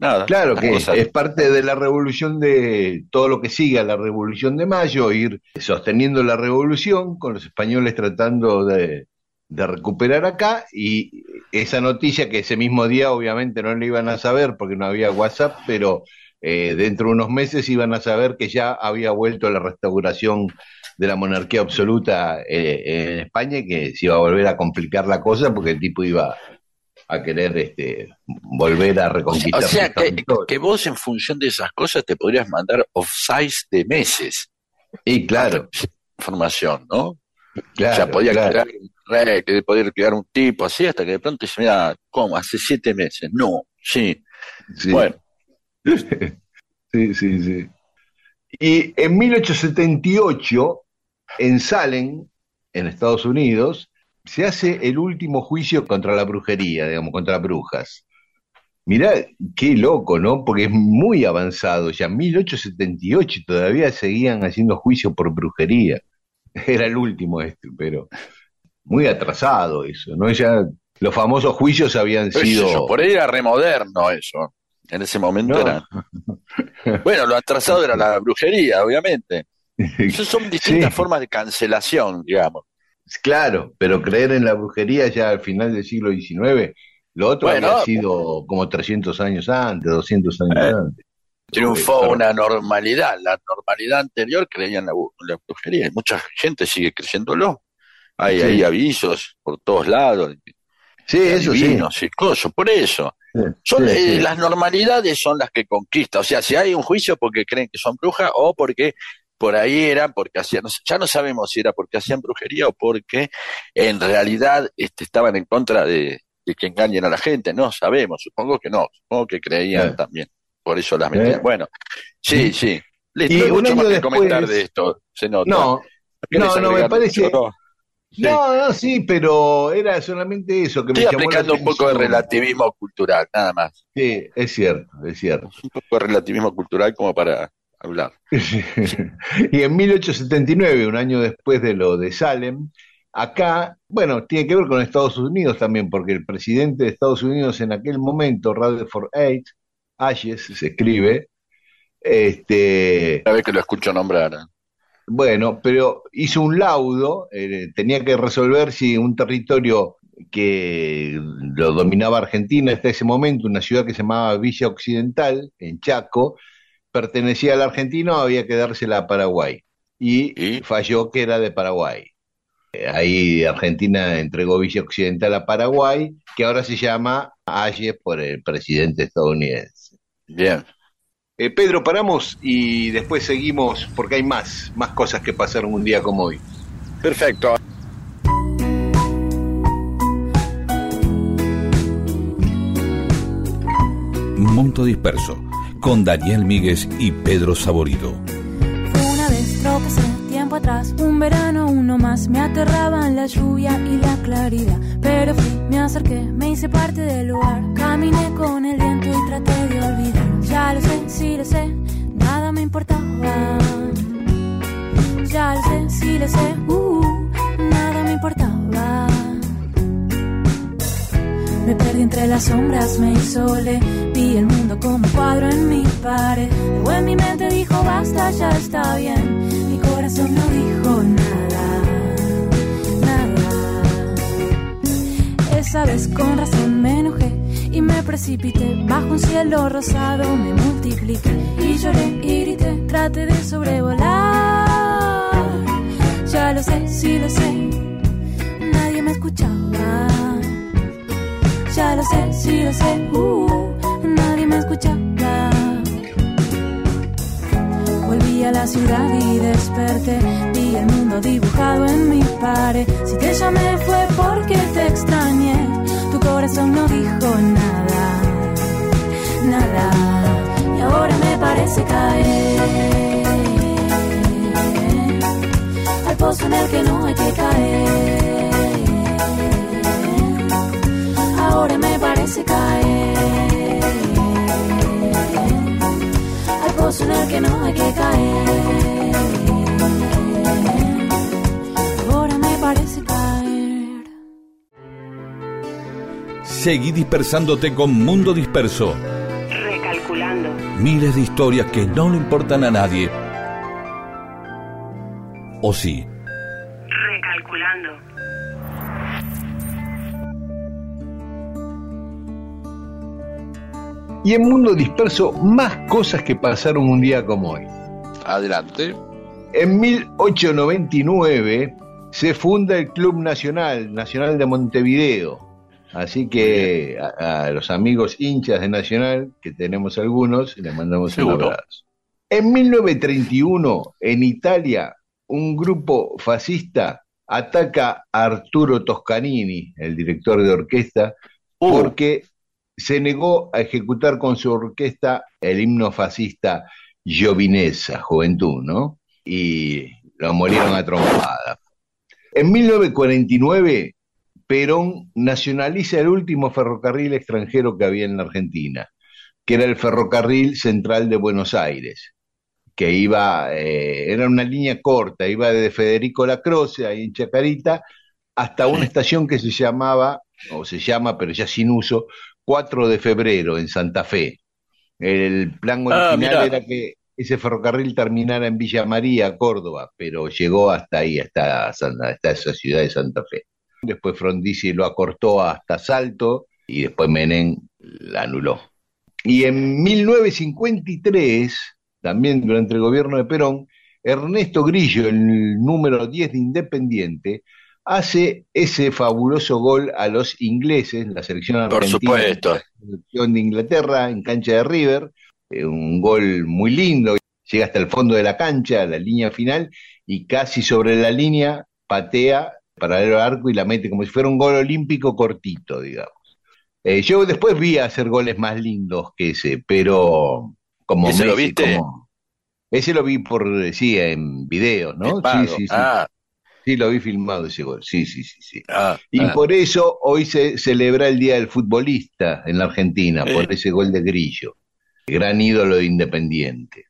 nada. Claro que cosas- es parte de la revolución de todo lo que sigue a la revolución de mayo, ir sosteniendo la revolución con los españoles tratando de, de recuperar acá y esa noticia que ese mismo día obviamente no le iban a saber porque no había WhatsApp, pero eh, dentro de unos meses iban a saber que ya había vuelto la restauración de la monarquía absoluta eh, en España y que se iba a volver a complicar la cosa porque el tipo iba a querer este, volver a O reconquistar sea, sus que, vos en función de esas cosas te podrías mandar offsize de meses. Y claro, Información, ¿no? claro, o sea, podía claro. quedar, re- que podía quedar un tipo así hasta que de pronto dice, mira, ¿cómo? Hace siete meses. No, sí. Sí. Bueno, Sí, sí, sí. Y en 1878, en Salem, en Estados Unidos, se hace el último juicio contra la brujería, digamos, contra brujas. Mirá, qué loco, ¿no? Porque es muy avanzado, ya en 1878 y todavía seguían haciendo juicio por brujería. Era el último este, pero muy atrasado eso, ¿no? Ya los famosos juicios habían sido... yo, por ahí era remoderno eso. En ese momento No. era. Bueno, lo atrasado era la brujería, obviamente. Esas son distintas Sí. formas de cancelación, digamos. Claro, pero creer en la brujería ya al final del siglo XIX, lo otro Bueno. había sido como 300 años antes, 200 años Eh. antes. Triunfó una normalidad. La normalidad anterior creía en la, brujería. Y mucha gente sigue creyéndolo. Hay, Sí. hay avisos por todos lados. Sí, eso sí. y cosas, por eso. Sí, Son, sí, eh, sí. Las normalidades son las que conquistan. O sea, si hay un juicio porque creen que son brujas o porque por ahí era porque hacían, ya no sabemos si era porque hacían brujería o porque en realidad este, estaban en contra de, de que engañen a la gente. No sabemos, supongo que no, supongo que creían Sí. también. Por eso las metían. Sí. Bueno, sí, sí. Listo, Y hay mucho más que después- comentar de esto, se nota. No, ¿Querés no, no, me parece- mucho? Sí. no, no, sí, pero era solamente eso que me Estoy llamó la aplicando un poco de relativismo cultural, nada más. Sí, es cierto, es cierto. Un poco de relativismo cultural como para hablar. y en 1879, un año después de lo de Salem, acá, bueno, tiene que ver con Estados Unidos también, porque el presidente de Estados Unidos en aquel momento, Rutherford Hayes, Hayes se escribe, este, Cada vez que lo escucho nombrar. bueno, pero hizo un laudo, eh, tenía que resolver si un territorio que lo dominaba Argentina hasta ese momento, una ciudad que se llamaba Villa Occidental, en Chaco, pertenecía al argentino, había que dársela a Paraguay. Y, ¿Y? falló que era de Paraguay. Ahí Argentina entregó Villa Occidental a Paraguay, que ahora se llama Hayes por el presidente estadounidense. Bien. Eh, Pedro, paramos y después seguimos porque hay más, más cosas que pasaron un día como hoy. Perfecto. Monto Disperso, con Daniel Míguez y Pedro Saborido. Fue una vez, tropecé tiempo atrás, un verano, uno más. Me aterraban la lluvia y la claridad. Pero fui, me acerqué, me hice parte del lugar. Caminé con el viento y traté de olvidar. Ya lo sé, sí lo sé, nada me importaba. Ya lo sé, sí lo sé, uh, nada Me perdí entre las sombras, me isolé. Vi el mundo como cuadro en mi pared. Luego en mi mente dijo basta, ya está bien. Mi corazón no dijo nada, nada. Esa vez con razón me enojé y me precipité. Bajo un cielo rosado me multipliqué y lloré y grité. Traté de sobrevolar. Ya lo sé, sí lo sé. Nadie me escuchaba. Ya lo sé, sí lo sé, uh, nadie me escuchaba. Volví a la ciudad y desperté, vi el mundo dibujado en mi pared. Si te llamé fue porque te extrañé, tu corazón no dijo nada, nada. Y ahora me parece caer al pozo en el que no hay que caer ahora me parece caer al pozo en el que no hay que caer. Ahora me parece caer. Seguí dispersándote con Mundo Disperso. Recalculando. Miles de historias que no le importan a nadie. ¿O sí? Y en Mundo Disperso, más cosas que pasaron un día como hoy. Adelante. En 1899 se funda el Club Nacional, Nacional de Montevideo. Así que a, a los amigos hinchas de Nacional, que tenemos algunos, les mandamos un abrazo. En 1931, en Italia, un grupo fascista ataca a Arturo Toscanini, el director de orquesta, Uh, porque se negó a ejecutar con su orquesta el himno fascista Giovinezza, Juventud, ¿no? Y lo molieron a trompadas. En 1949, Perón nacionaliza el último ferrocarril extranjero que había en la Argentina, que era el ferrocarril central de Buenos Aires, que iba, eh, era una línea corta, iba desde Federico Lacroce, ahí en Chacarita, hasta una estación que se llamaba, o se llama, pero ya sin uso, 4 de febrero en Santa Fe. El plan Ah, original era que ese ferrocarril terminara en Villa María, Córdoba, pero llegó hasta ahí, hasta, hasta esa ciudad de Santa Fe. Después Frondizi lo acortó hasta Salto y después Menem la anuló. Y en 1953, también durante el gobierno de Perón, Ernesto Grillo, el número 10 de Independiente, hace ese fabuloso gol a los ingleses, la selección Por argentina, supuesto. la selección de Inglaterra en cancha de River, eh, un gol muy lindo, llega hasta el fondo de la cancha, la línea final, y casi sobre la línea patea paralelo al arco y la mete como si fuera un gol olímpico cortito, digamos. Eh, yo después vi hacer goles más lindos que ese, pero como ¿Ese lo Messi, viste? como- ese lo vi por, sí, en video, ¿no? Sí, sí, sí. Ah, Sí, lo vi filmado ese gol, sí, sí, sí, sí. ah, Y ah. por eso hoy se celebra el Día del Futbolista en la Argentina, Eh. por ese gol de Grillo, gran ídolo de Independiente.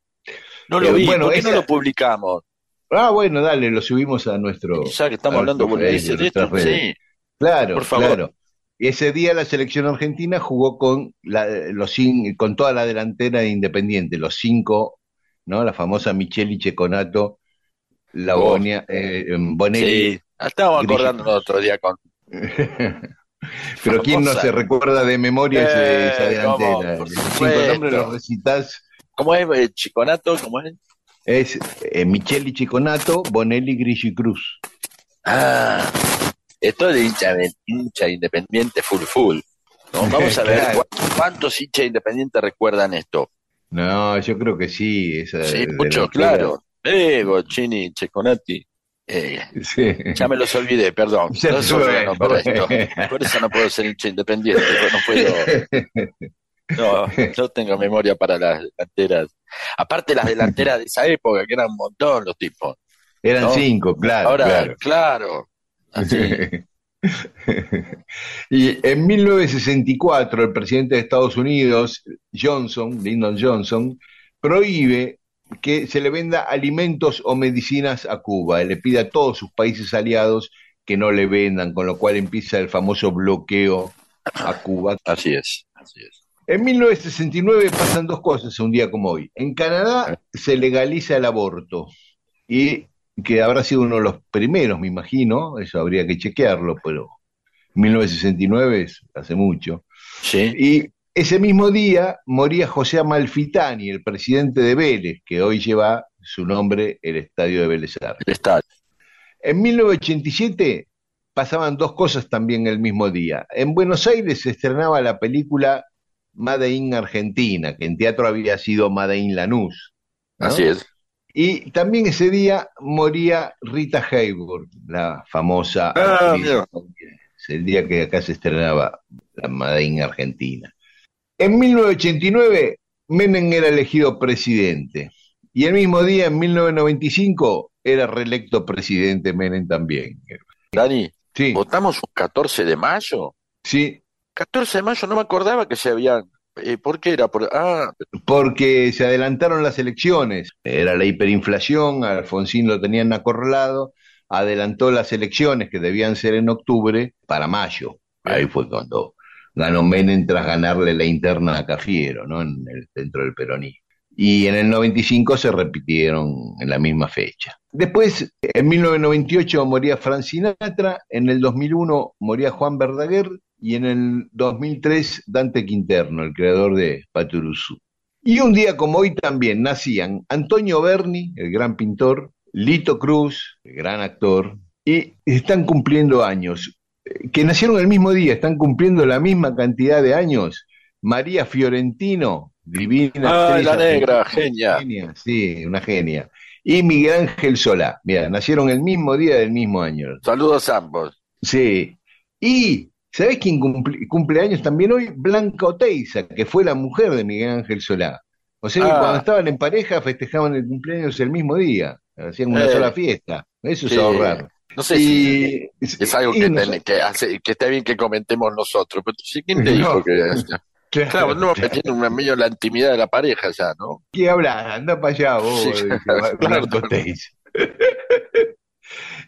No lo Eh, vi, bueno, ¿por qué no lo publicamos? Ah, bueno, dale, lo subimos a nuestro... Ya que estamos a hablando nuestro boludeces Facebook, de esto, nuestras redes. sí. Claro, Por favor. claro. Ese día la selección argentina jugó con la, los con toda la delantera de Independiente, los cinco, ¿no? La famosa Micheli Checonato, Lagonia, eh, Bonelli. Sí, estábamos Grillo. acordando el otro día con... Pero quién no se recuerda de memoria Eh, esa delantera. Los cinco nombres los recitas. ¿Cómo es eh, Chiconato? ¿Cómo es? Es eh, Micheli Chiconato, Bonelli, Grillo y Cruz. Ah, esto es de hincha, de hincha independiente full full. ¿no? Vamos a ver Claro. cuántos hinchas independientes recuerdan esto. No, yo creo que sí. Esa Sí, de la mucho, altura. claro. Ego, Chini, Checonati. Eh, Sí. ya me los olvidé, perdón. No para esto. Por eso no puedo ser hincha independiente. No puedo. No, yo tengo memoria para las delanteras. Aparte las delanteras de esa época, que eran un montón los tipos. Eran No. cinco, claro. Ahora, claro. claro. Así. y en 1964 el presidente de Estados Unidos, Johnson, Lyndon Johnson, prohíbe que se le venda alimentos o medicinas a Cuba. Le pide a todos sus países aliados que no le vendan, con lo cual empieza el famoso bloqueo a Cuba. Así es, así es. En 1969 pasan dos cosas un día como hoy. En Canadá se legaliza el aborto y que habrá sido uno de los primeros, me imagino, eso habría que chequearlo, pero 1969 es hace mucho. Sí, Y ese mismo día moría José Amalfitani, el presidente de Vélez, que hoy lleva su nombre el estadio de Vélez el estadio. En 1987 pasaban dos cosas también el mismo día. En Buenos Aires se estrenaba la película Made in Argentina, que en teatro había sido Made in Lanús. ¿no? Así es. Y también ese día moría Rita Hayworth, la famosa Ah, actriz. Es el día que acá se estrenaba la Made in Argentina. En 1989, Menem era elegido presidente. Y el mismo día, en 1995, era reelecto presidente Menem también. Dani, Sí, ¿votamos un 14 de mayo? sí, 14 de mayo, no me acordaba que se habían... eh, ¿Por qué era? Por... Ah, porque se adelantaron las elecciones. Era la hiperinflación, a Alfonsín lo tenían acorralado, adelantó las elecciones que debían ser en octubre para mayo. Ahí fue cuando ganó Menem tras ganarle la interna a Cafiero, ¿no? En el, dentro del peronismo. Y en el 95 se repitieron en la misma fecha. Después, en 1998 moría Frank Sinatra, en el 2001 moría Juan Verdaguer y en el 2003 Dante Quinterno, el creador de Paturuzú. Y un día como hoy también nacían Antonio Berni, el gran pintor, Lito Cruz, el gran actor, y están cumpliendo años, que nacieron el mismo día, están cumpliendo la misma cantidad de años. María Fiorentino, divina Ah, la negra, argentina, genia. sí, una genia. Y Miguel Ángel Solá, mira, nacieron el mismo día del mismo año. saludos a ambos. Sí. Y, ¿sabés quién cumple, cumple años también hoy? Blanca Oteiza, que fue la mujer de Miguel Ángel Solá. O sea que Ah. cuando estaban en pareja festejaban el cumpleaños el mismo día, hacían una Eh. sola fiesta. Eso Sí. es ahorrar. No sé si es algo que, ten- que, hace, que está bien que comentemos nosotros, pero sí, ¿quién te dijo No. que... Claro, no, que tiene un medio la intimidad de la pareja ya, ¿no? ¿Qué hablas? Anda para allá vos, Sí, claro.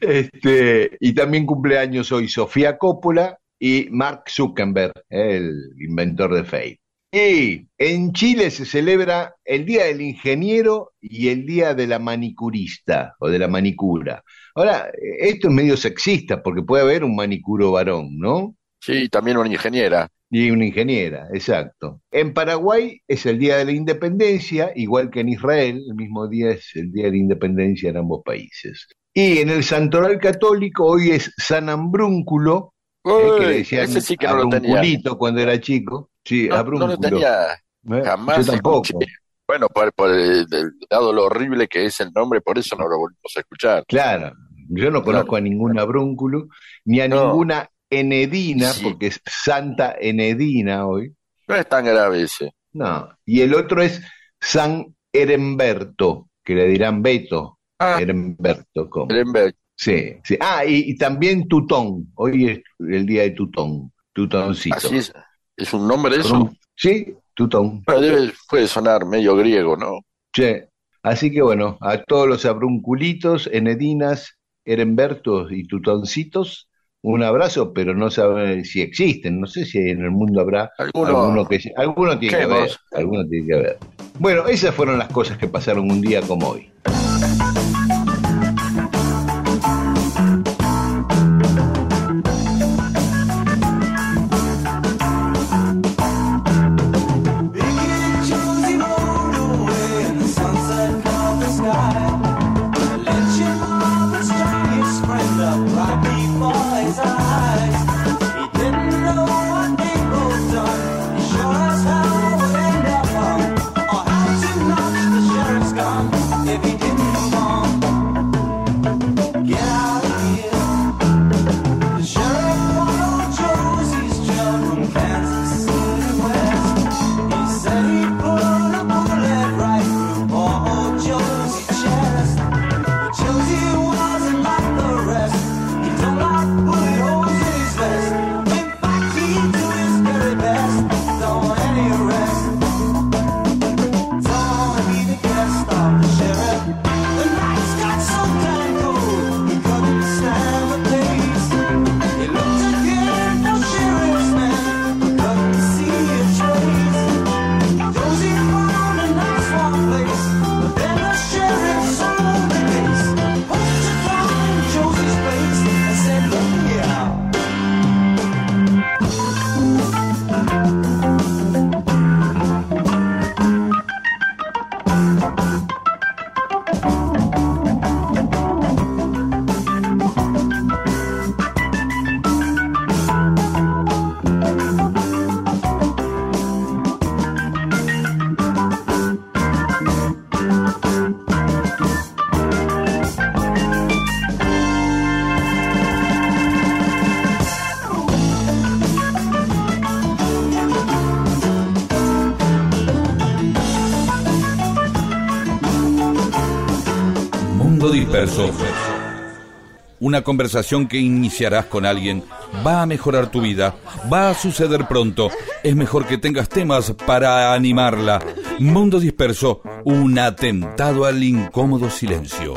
Este, y también cumpleaños hoy Sofía Coppola y Mark Zuckerberg, el inventor de Facebook. Y en Chile se celebra el Día del Ingeniero y el Día de la Manicurista o de la manicura. Ahora, esto es medio sexista porque puede haber un manicuro varón, ¿no? Sí, también una ingeniera. Y una ingeniera, exacto. En Paraguay es el Día de la Independencia, igual que en Israel, el mismo día es el Día de la Independencia en ambos países. Y en el santoral católico hoy es San Ambrúnculo, eh, que le decían ese sí que no lo tenía. Abrunculito cuando era chico. Sí, No, no lo tenía Eh, jamás. Yo tampoco. escuché. Bueno, por, por el, el- dado lo horrible que es el nombre, por eso no lo volvimos a escuchar. Claro, yo no conozco a ningún Abrúnculo, ni a No. ninguna Enedina, Sí. porque es Santa Enedina hoy. No es tan grave ese. No. Y el otro es San Heremberto, que le dirán Beto. Ah, Heremberto, ¿cómo? Berenberg. Sí, sí. Ah, y, y también Tutón. Hoy es el día de Tutón. Tutoncito. Así es. ¿Es un nombre eso? Sí, Tutón. Debe- puede sonar medio griego, ¿no? Sí. Así que bueno, a todos los abrunculitos, enedinas, herembertos y tutoncitos, un abrazo, pero no sabe si existen. No sé si en el mundo habrá Alguno- alguno que alguno tiene que ¿Qué haber, alguno tiene que haber. Bueno, esas fueron las cosas que pasaron un día como hoy. Una conversación que iniciarás con alguien va a mejorar tu vida, va a suceder pronto. Es mejor que tengas temas para animarla. Mundo Disperso, un atentado al incómodo silencio.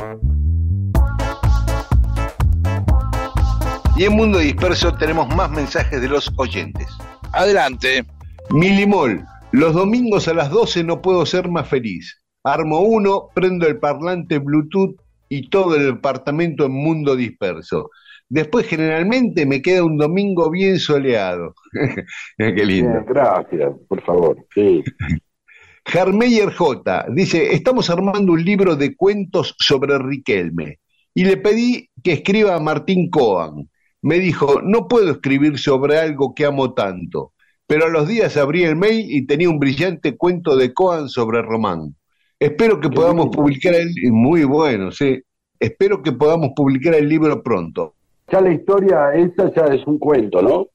Y en Mundo Disperso tenemos más mensajes de los oyentes. Adelante. Milimol, los domingos a las 12 no puedo ser más feliz. Armo uno, prendo el parlante Bluetooth y todo el departamento en mundo disperso. Después generalmente me queda un domingo bien soleado. Qué lindo. Gracias, por favor. Sí. Hermeyer J. dice, estamos armando un libro de cuentos sobre Riquelme y le pedí que escriba a Martín Coan. Me dijo, no puedo escribir sobre algo que amo tanto, pero a los días abrí el mail y tenía un brillante cuento de Coan sobre Román. Espero que podamos publicar el... Muy bueno, sí. Espero que podamos publicar el libro pronto. Ya la historia esa ya es un cuento, ¿no?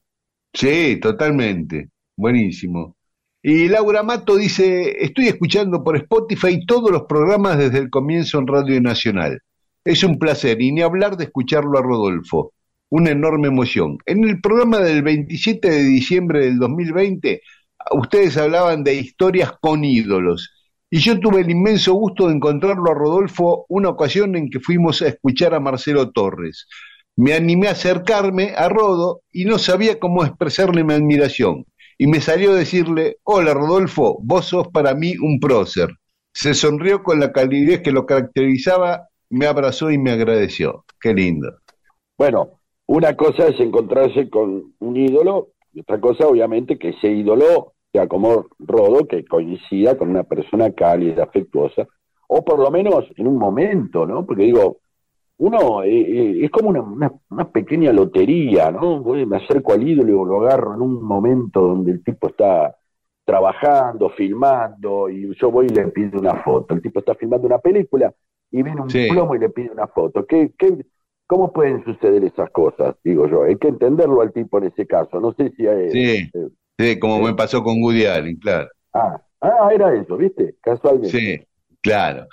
Sí, totalmente. Buenísimo. Y Laura Mato dice, estoy escuchando por Spotify todos los programas desde el comienzo en Radio Nacional. Es un placer y ni hablar de escucharlo a Rodolfo. Una enorme emoción. En el programa del 27 de diciembre del 2020, ustedes hablaban de historias con ídolos. Y yo tuve el inmenso gusto de encontrarlo a Rodolfo una ocasión en que fuimos a escuchar a Marcelo Torres. Me animé a acercarme a Rodo y no sabía cómo expresarle mi admiración. Y me salió a decirle, hola Rodolfo, vos sos para mí un prócer. Se sonrió con la calidez que lo caracterizaba, me abrazó y me agradeció. Qué lindo. Bueno, una cosa es encontrarse con un ídolo y otra cosa, obviamente, que ese ídolo sea como Rodo, que coincida con una persona cálida, afectuosa, o por lo menos en un momento, ¿no? Porque digo, uno eh, eh, es como una, una, una pequeña lotería, ¿no? Voy, Me acerco al ídolo y lo agarro en un momento donde el tipo está trabajando, filmando, y yo voy y le pido una foto. El tipo está filmando una película y viene un Sí. plomo y le pide una foto. ¿Qué, qué, ¿Cómo pueden suceder esas cosas? Digo yo. Hay que entenderlo al tipo en ese caso. No sé si... eh, Sí, eh, sí, como Sí. me pasó con Woody Allen, claro. ah, ah, era eso, ¿viste? Casualmente. Sí, claro.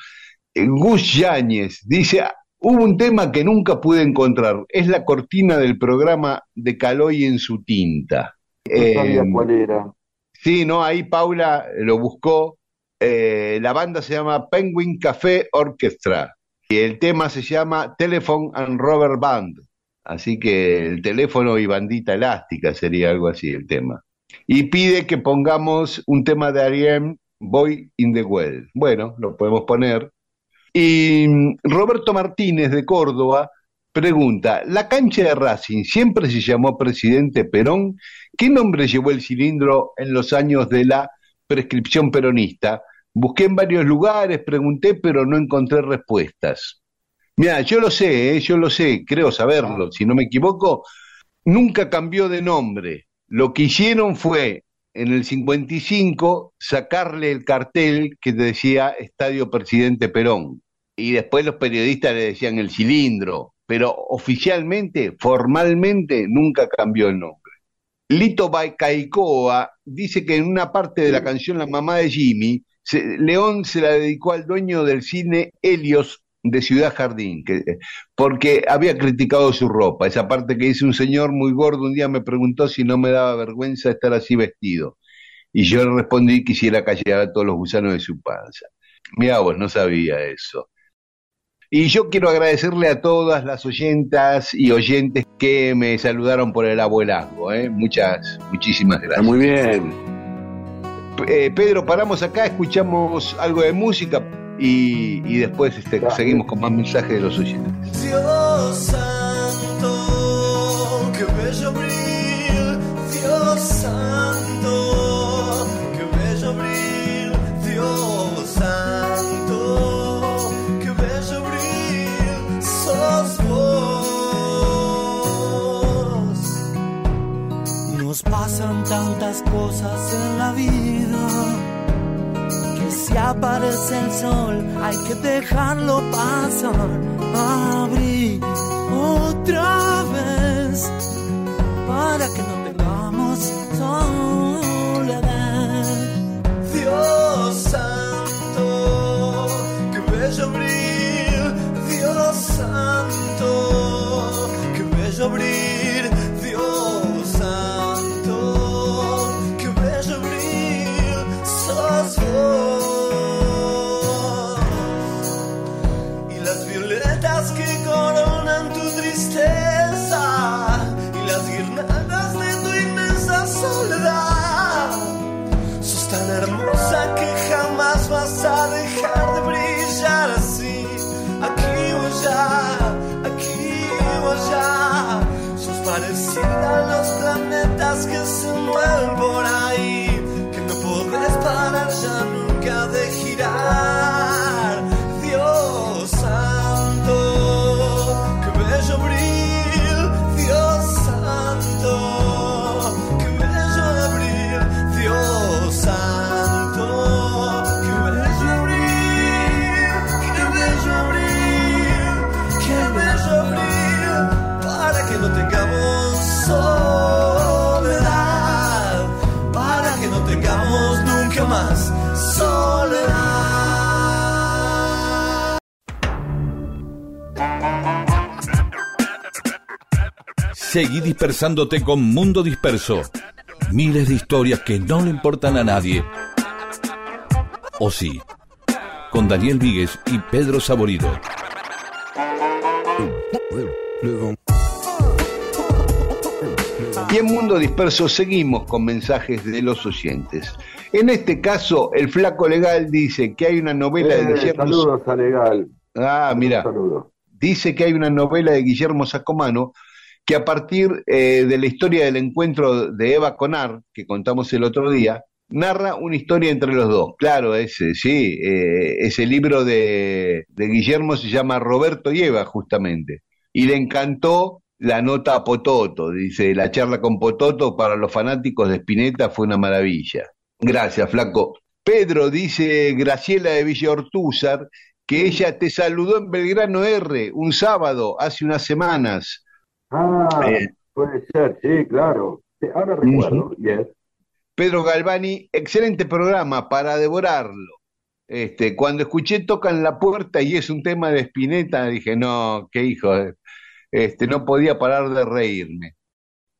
Eh, Gus Yáñez dice, hubo un tema que nunca pude encontrar, es la cortina del programa de Caloy en su tinta. No sabía Eh, cuál era. Sí, no, ahí Paula lo buscó. Eh, la banda se llama Penguin Café Orchestra y el tema se llama Telephone and Rubber Band. Así que el teléfono y bandita elástica sería algo así el tema. Y pide que pongamos un tema de Ariane, Boy in the Well. Bueno, lo podemos poner. Y Roberto Martínez de Córdoba pregunta, ¿la cancha de Racing siempre se llamó Presidente Perón? ¿Qué nombre llevó el cilindro en los años de la prescripción peronista? Busqué en varios lugares, pregunté, pero no encontré respuestas. Mira, yo lo sé, ¿eh? yo lo sé, creo saberlo, si no me equivoco, nunca cambió de nombre. Lo que hicieron fue, en el 55, sacarle el cartel que decía Estadio Presidente Perón. Y después los periodistas le decían el cilindro, pero oficialmente, formalmente, nunca cambió el nombre. Lito Baicaicoa dice que en una parte de la canción La mamá de Jimmy, se- León se la dedicó al dueño del cine Helios de Ciudad Jardín, que, porque había criticado su ropa. Esa parte que dice un señor muy gordo un día me preguntó si no me daba vergüenza estar así vestido. Y yo le respondí que quisiera callar a todos los gusanos de su panza. Mira vos, no sabía eso. Y yo quiero agradecerle a todas las oyentas y oyentes que me saludaron por el abuelazgo. ¿eh? Muchas, muchísimas gracias. muy bien. Eh, Pedro, paramos acá, escuchamos algo de música y, y después este, Dale. seguimos con más mensajes de los oyentes. Dios santo, qué bello abril, Dios santo, qué bello abril, Dios santo, qué bello abril, sos vos. Nos pasan tantas cosas en la vida si aparece el sol hay que dejarlo pasar, abrir otra vez para que no tengamos soledad. Dios santo, qué bello abril, Dios santo, qué bello abril, que se mueven por ahí. Que no podés parar ya nunca de girar. Seguí dispersándote con Mundo Disperso. Miles de historias que no le importan a nadie. O sí, con Daniel Víguez y Pedro Saborido. Y en Mundo Disperso seguimos con mensajes de los oyentes. En este caso, el flaco legal dice que hay una novela de Eh, Guillermo. saludos a Legal. Ah, mira. Saludos. dice que hay una novela de Guillermo Sacomano que a partir eh, de la historia del encuentro de Eva Conar, que contamos el otro día, narra una historia entre los dos. Claro, ese, sí, eh, ese libro de, Guillermo se llama Roberto y Eva, justamente. Y le encantó la nota a Pototo, dice, la charla con Pototo para los fanáticos de Spinetta fue una maravilla. Gracias, flaco. Pedro dice Graciela de Villa Ortúzar que ella te saludó en Belgrano R un sábado, hace unas semanas. Ah, Eh. puede ser, sí, claro. Sí, ahora recuerdo, yes. Pedro Galvani, excelente programa para devorarlo. Este, cuando escuché Tocan la puerta y es un tema de Spinetta, dije, no, qué hijo, este, no podía parar de reírme.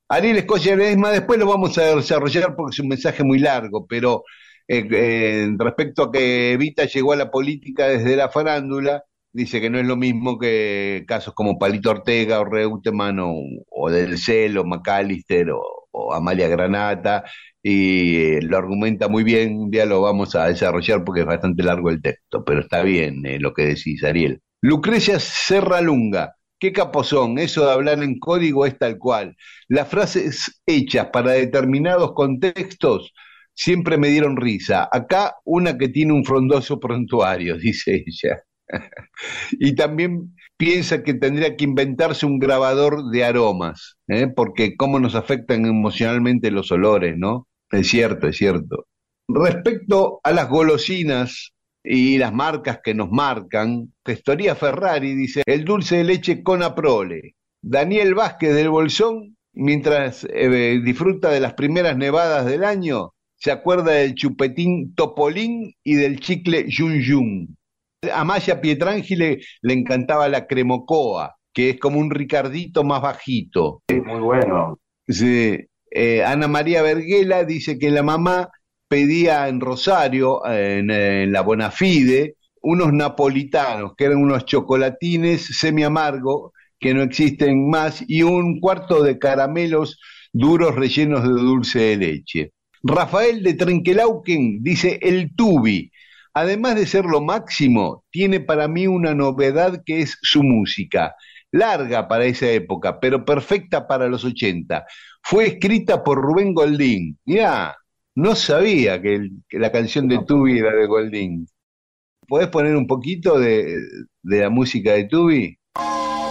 Ariel Escocia Ledesma, después lo vamos a desarrollar porque es un mensaje muy largo, pero eh, eh, respecto a que Evita llegó a la política desde la farándula, dice que no es lo mismo que casos como Palito Ortega o Reutemann o, o Del Cel o McAllister o, o Amalia Granata, y eh, lo argumenta muy bien, un día lo vamos a desarrollar porque es bastante largo el texto, pero está bien eh, lo que decís, Ariel. Lucrecia Serralunga, qué capozón, eso de hablar en código es tal cual. Las frases hechas para determinados contextos siempre me dieron risa. Acá una que tiene un frondoso prontuario, dice ella. Y también piensa que tendría que inventarse un grabador de aromas, ¿eh? porque cómo nos afectan emocionalmente los olores, ¿no? Es cierto, es cierto. Respecto a las golosinas y las marcas que nos marcan, Gestoría Ferrari dice, el dulce de leche con aprole. Daniel Vázquez del Bolsón, mientras eh, disfruta de las primeras nevadas del año, se acuerda del chupetín Topolín y del chicle Yun Yun. A Maya Pietrangile le encantaba la cremocoa, que es como un ricardito más bajito. Sí, muy bueno. Sí. Eh, Ana María Verguela dice que la mamá pedía en Rosario, en, en la Bonafide, unos napolitanos, que eran unos chocolatines semi amargo que no existen más, y un cuarto de caramelos duros rellenos de dulce de leche. Rafael de Trenquelauquen dice el tubi. Además de ser lo máximo, tiene para mí una novedad que es su música. Larga para esa época, pero perfecta para los 80. Fue escrita por Rubén Goldín. Mirá, no sabía que, el- que la canción de Tubi era de Goldín. ¿Podés poner un poquito de, de la música de Tubi?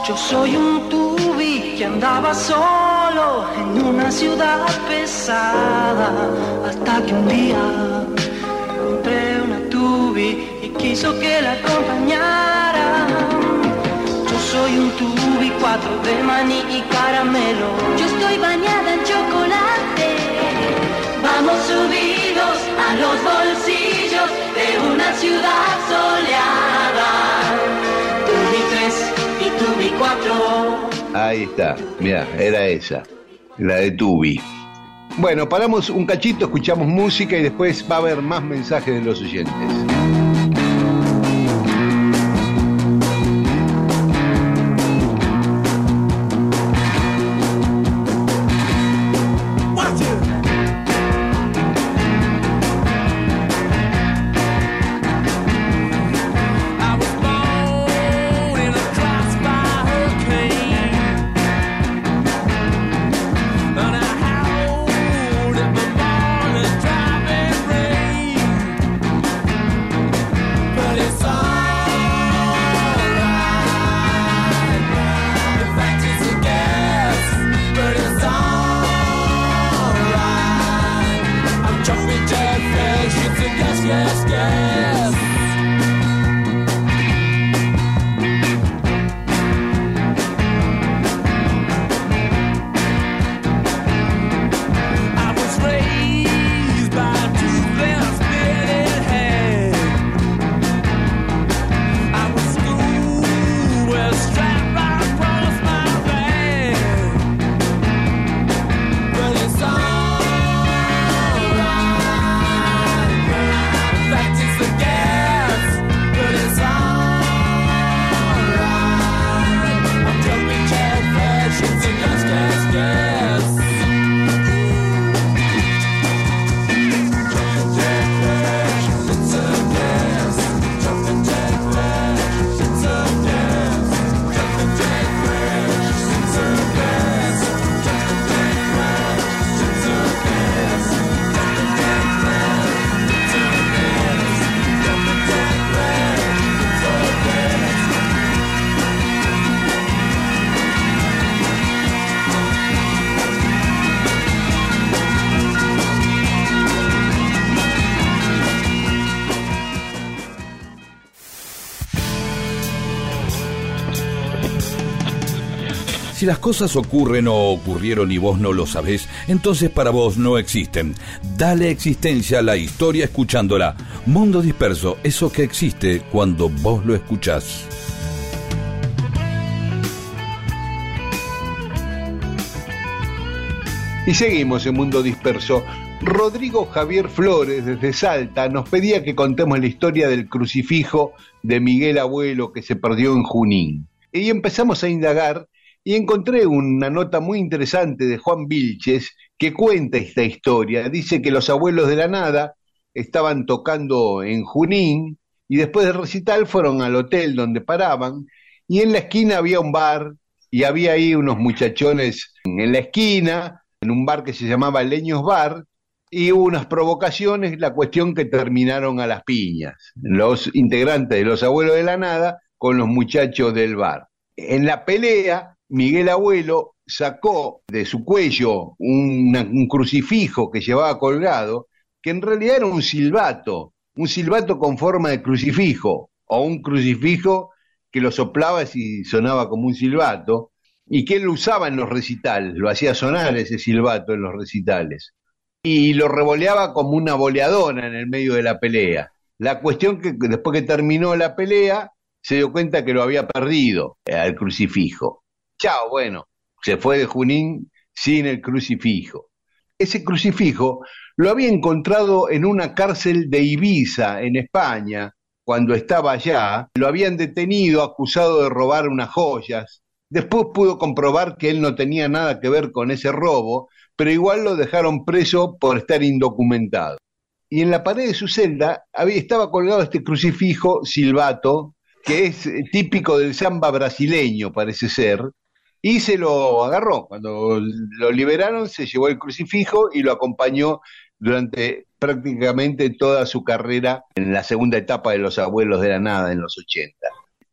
Yo soy un tubi que andaba solo en una ciudad pesada hasta que un día tubi y quiso que la acompañara. Yo soy un tubi, cuatro de maní y caramelo. Yo estoy bañada en chocolate. Vamos subidos a los bolsillos de una ciudad soleada. Tubi 3 y tubi 4. Ahí está, mira, era esa, la de Tubi. Bueno, paramos un cachito, escuchamos música y después va a haber más mensajes de los oyentes. Si las cosas ocurren o ocurrieron y vos no lo sabés, entonces para vos no existen. Dale existencia a la historia escuchándola. Mundo disperso, eso que existe cuando vos lo escuchás. Y seguimos en Mundo Disperso. Rodrigo Javier Flores, desde Salta, nos pedía que contemos la historia del crucifijo de Miguel Abuelo que se perdió en Junín. Y empezamos a indagar y encontré una nota muy interesante de Juan Vilches que cuenta esta historia. Dice que los abuelos de la nada estaban tocando en Junín y después del recital fueron al hotel donde paraban y en la esquina había un bar y había ahí unos muchachones en la esquina en un bar que se llamaba Leños Bar, y hubo unas provocaciones, la cuestión que terminaron a las piñas, los integrantes de los abuelos de la nada con los muchachos del bar. En la pelea, Miguel Abuelo sacó de su cuello un, crucifijo que llevaba colgado, que en realidad era un silbato, un silbato con forma de crucifijo, o un crucifijo que lo soplaba y sonaba como un silbato, y que él lo usaba en los recitales, lo hacía sonar ese silbato en los recitales, y lo revoleaba como una boleadora en el medio de la pelea. La cuestión que después que terminó la pelea, se dio cuenta que lo había perdido eh, al crucifijo. Chao, bueno, se fue de Junín sin el crucifijo. Ese crucifijo lo había encontrado en una cárcel de Ibiza, en España, cuando estaba allá. Lo habían detenido acusado de robar unas joyas Después pudo comprobar que él no tenía nada que ver con ese robo, pero igual lo dejaron preso por estar indocumentado. Y en la pared de su celda había, estaba colgado este crucifijo silbato, que es eh, típico del samba brasileño, parece ser, y se lo agarró. Cuando lo liberaron, se llevó el crucifijo y lo acompañó durante prácticamente toda su carrera en la segunda etapa de los abuelos de la nada en los 80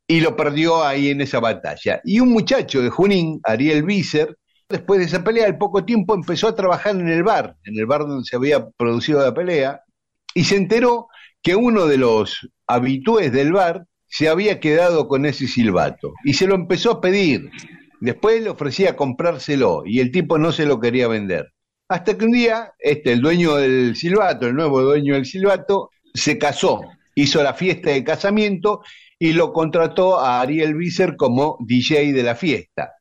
y lo perdió ahí en esa batalla. Y un muchacho de Junín, Ariel Visser, después de esa pelea, al poco tiempo empezó a trabajar en el bar, en el bar donde se había producido la pelea, y se enteró que uno de los habitués del bar se había quedado con ese silbato y se lo empezó a pedir. Después le ofrecía comprárselo y el tipo no se lo quería vender. Hasta que un día, este, el dueño del silbato, el nuevo dueño del silbato, se casó, hizo la fiesta de casamiento y lo contrató a Ariel Visser como DJ de la fiesta.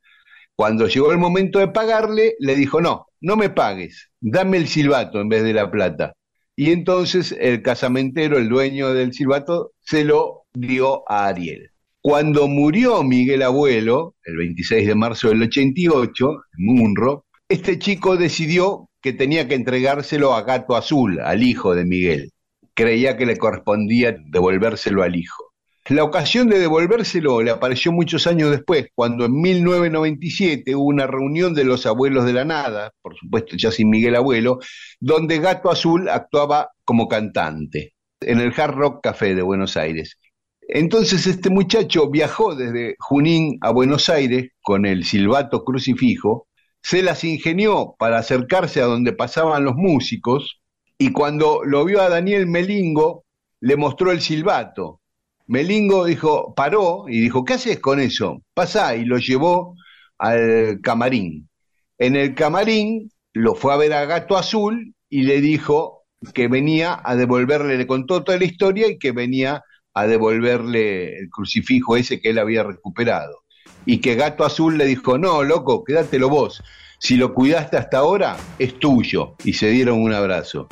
Cuando llegó el momento de pagarle, le dijo, no, no me pagues, dame el silbato en vez de la plata. Y entonces el casamentero, el dueño del silbato, se lo dio a Ariel. Cuando murió Miguel Abuelo, el 26 de marzo del 88, en Munro, este chico decidió que tenía que entregárselo a Gato Azul, al hijo de Miguel. Creía que le correspondía devolvérselo al hijo. La ocasión de devolvérselo le apareció muchos años después, cuando en 1997 hubo una reunión de los abuelos de la nada, por supuesto ya sin Miguel Abuelo, donde Gato Azul actuaba como cantante en el Hard Rock Café de Buenos Aires. Entonces este muchacho viajó desde Junín a Buenos Aires con el silbato crucifijo, se las ingenió para acercarse a donde pasaban los músicos y cuando lo vio a Daniel Melingo le mostró el silbato Melingo dijo, paró y dijo, ¿qué haces con eso? Pasá y lo llevó al camarín. En el camarín lo fue a ver a Gato Azul y le dijo que venía a devolverle, le contó toda la historia y que venía a devolverle el crucifijo ese que él había recuperado. Y que Gato Azul le dijo, no, loco, quédatelo vos. Si lo cuidaste hasta ahora, es tuyo. Y se dieron un abrazo.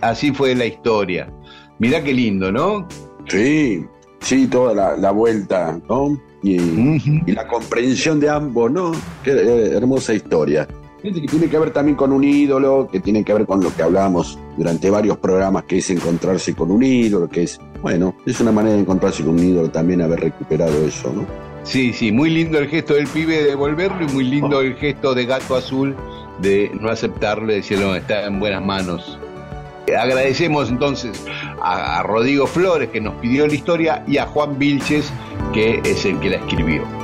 Así fue la historia. Mirá qué lindo, ¿no? Sí, Sí, toda la, vuelta, ¿no? Y, la comprensión de ambos, ¿no? Qué hermosa historia. Que tiene que ver también con un ídolo, que tiene que ver con lo que hablábamos durante varios programas, que es encontrarse con un ídolo, que es, bueno, es una manera de encontrarse con un ídolo también haber recuperado eso, ¿no? Sí, sí, muy lindo el gesto del pibe de devolverlo y muy lindo el gesto de Gato Azul de no aceptarlo y decirlo, está en buenas manos. Agradecemos entonces a, Rodrigo Flores que nos pidió la historia y a Juan Vilches que es el que la escribió.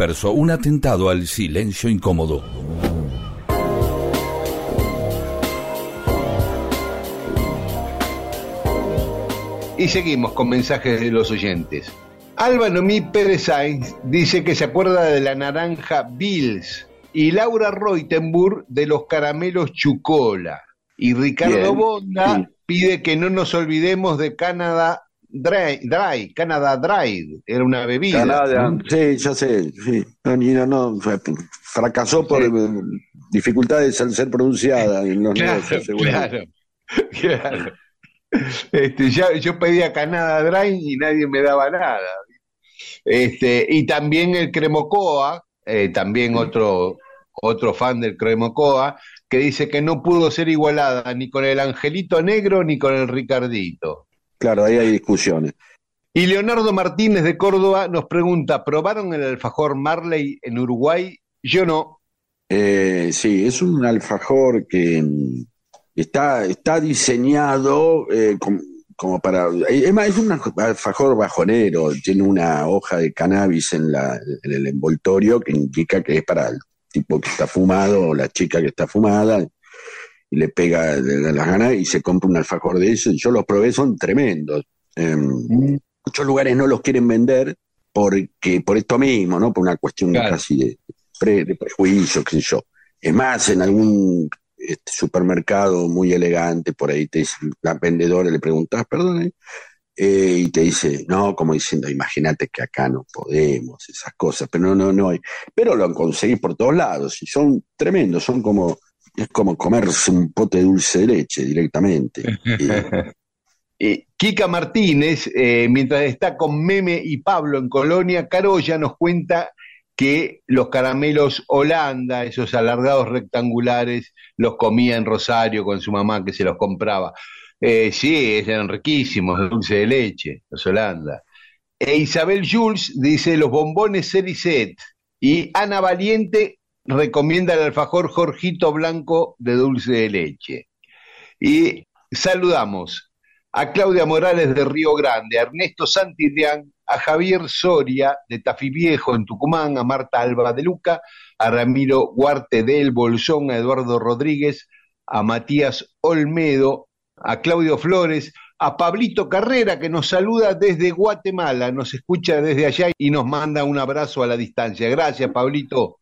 Disperso, un atentado al silencio incómodo. Y seguimos con mensajes de los oyentes. Alba Noemí Pérez Sainz dice que se acuerda de la naranja Bills y Laura Reutenburg de los caramelos Chucola. Y Ricardo Bien, Bonda sí. pide que no nos olvidemos de Canada Dry, Dry, Canada Dry, era una bebida. Canadá, ¿no? sí, ya sé, sí. No, fracasó por Sí. eh, dificultades al ser pronunciada en los Claro, negocios, claro, claro. Este, ya, yo pedía Canada Dry y nadie me daba nada. Este, y también el Cremocoa, eh, también otro, otro fan del Cremocoa, que dice que no pudo ser igualada ni con el Angelito Negro ni con el Ricardito. Claro, ahí hay discusiones. Y Leonardo Martínez de Córdoba nos pregunta, ¿probaron el alfajor Marley en Uruguay? Yo no. Eh, sí, es un alfajor que mm, está, está diseñado eh, com- como para... eh, Es más, es un alfajor bajonero, tiene una hoja de cannabis en, la, en el envoltorio que indica que es para el tipo que está fumado o la chica que está fumada y le pega de, las ganas y se compra un alfajor de eso. Yo los probé, son tremendos. Em, muchos lugares no los quieren vender porque por esto mismo, ¿no? Por una cuestión Claro. casi de, pre- de prejuicio, qué sé yo. Es más, en algún este, supermercado muy elegante, por ahí te dice, la vendedora le preguntas, perdón, y te dice, no, como diciendo, imagínate que acá no podemos, esas cosas, pero no, no, no hay. Pero lo conseguís por todos lados y son tremendos, son como, es como comerse un pote de dulce de leche directamente. Eh, Kika Martínez, eh, mientras está con Meme y Pablo en Colonia, Carolla nos cuenta que los caramelos Holanda, esos alargados rectangulares, los comía en Rosario con su mamá que se los compraba. Eh, sí, eran riquísimos, de dulce de leche, los Holanda. E Isabel Jules dice los bombones Cericet. Y Ana Valiente recomienda el alfajor Jorgito Blanco de dulce de leche. Y saludamos a Claudia Morales de Río Grande, a Ernesto Santillán, a Javier Soria de Tafí Viejo en Tucumán, a Marta Alba de Luca, a Ramiro Huarte del Bolsón, a Eduardo Rodríguez, a Matías Olmedo, a Claudio Flores, a Pablito Carrera que nos saluda desde Guatemala, nos escucha desde allá y nos manda un abrazo a la distancia. Gracias, Pablito.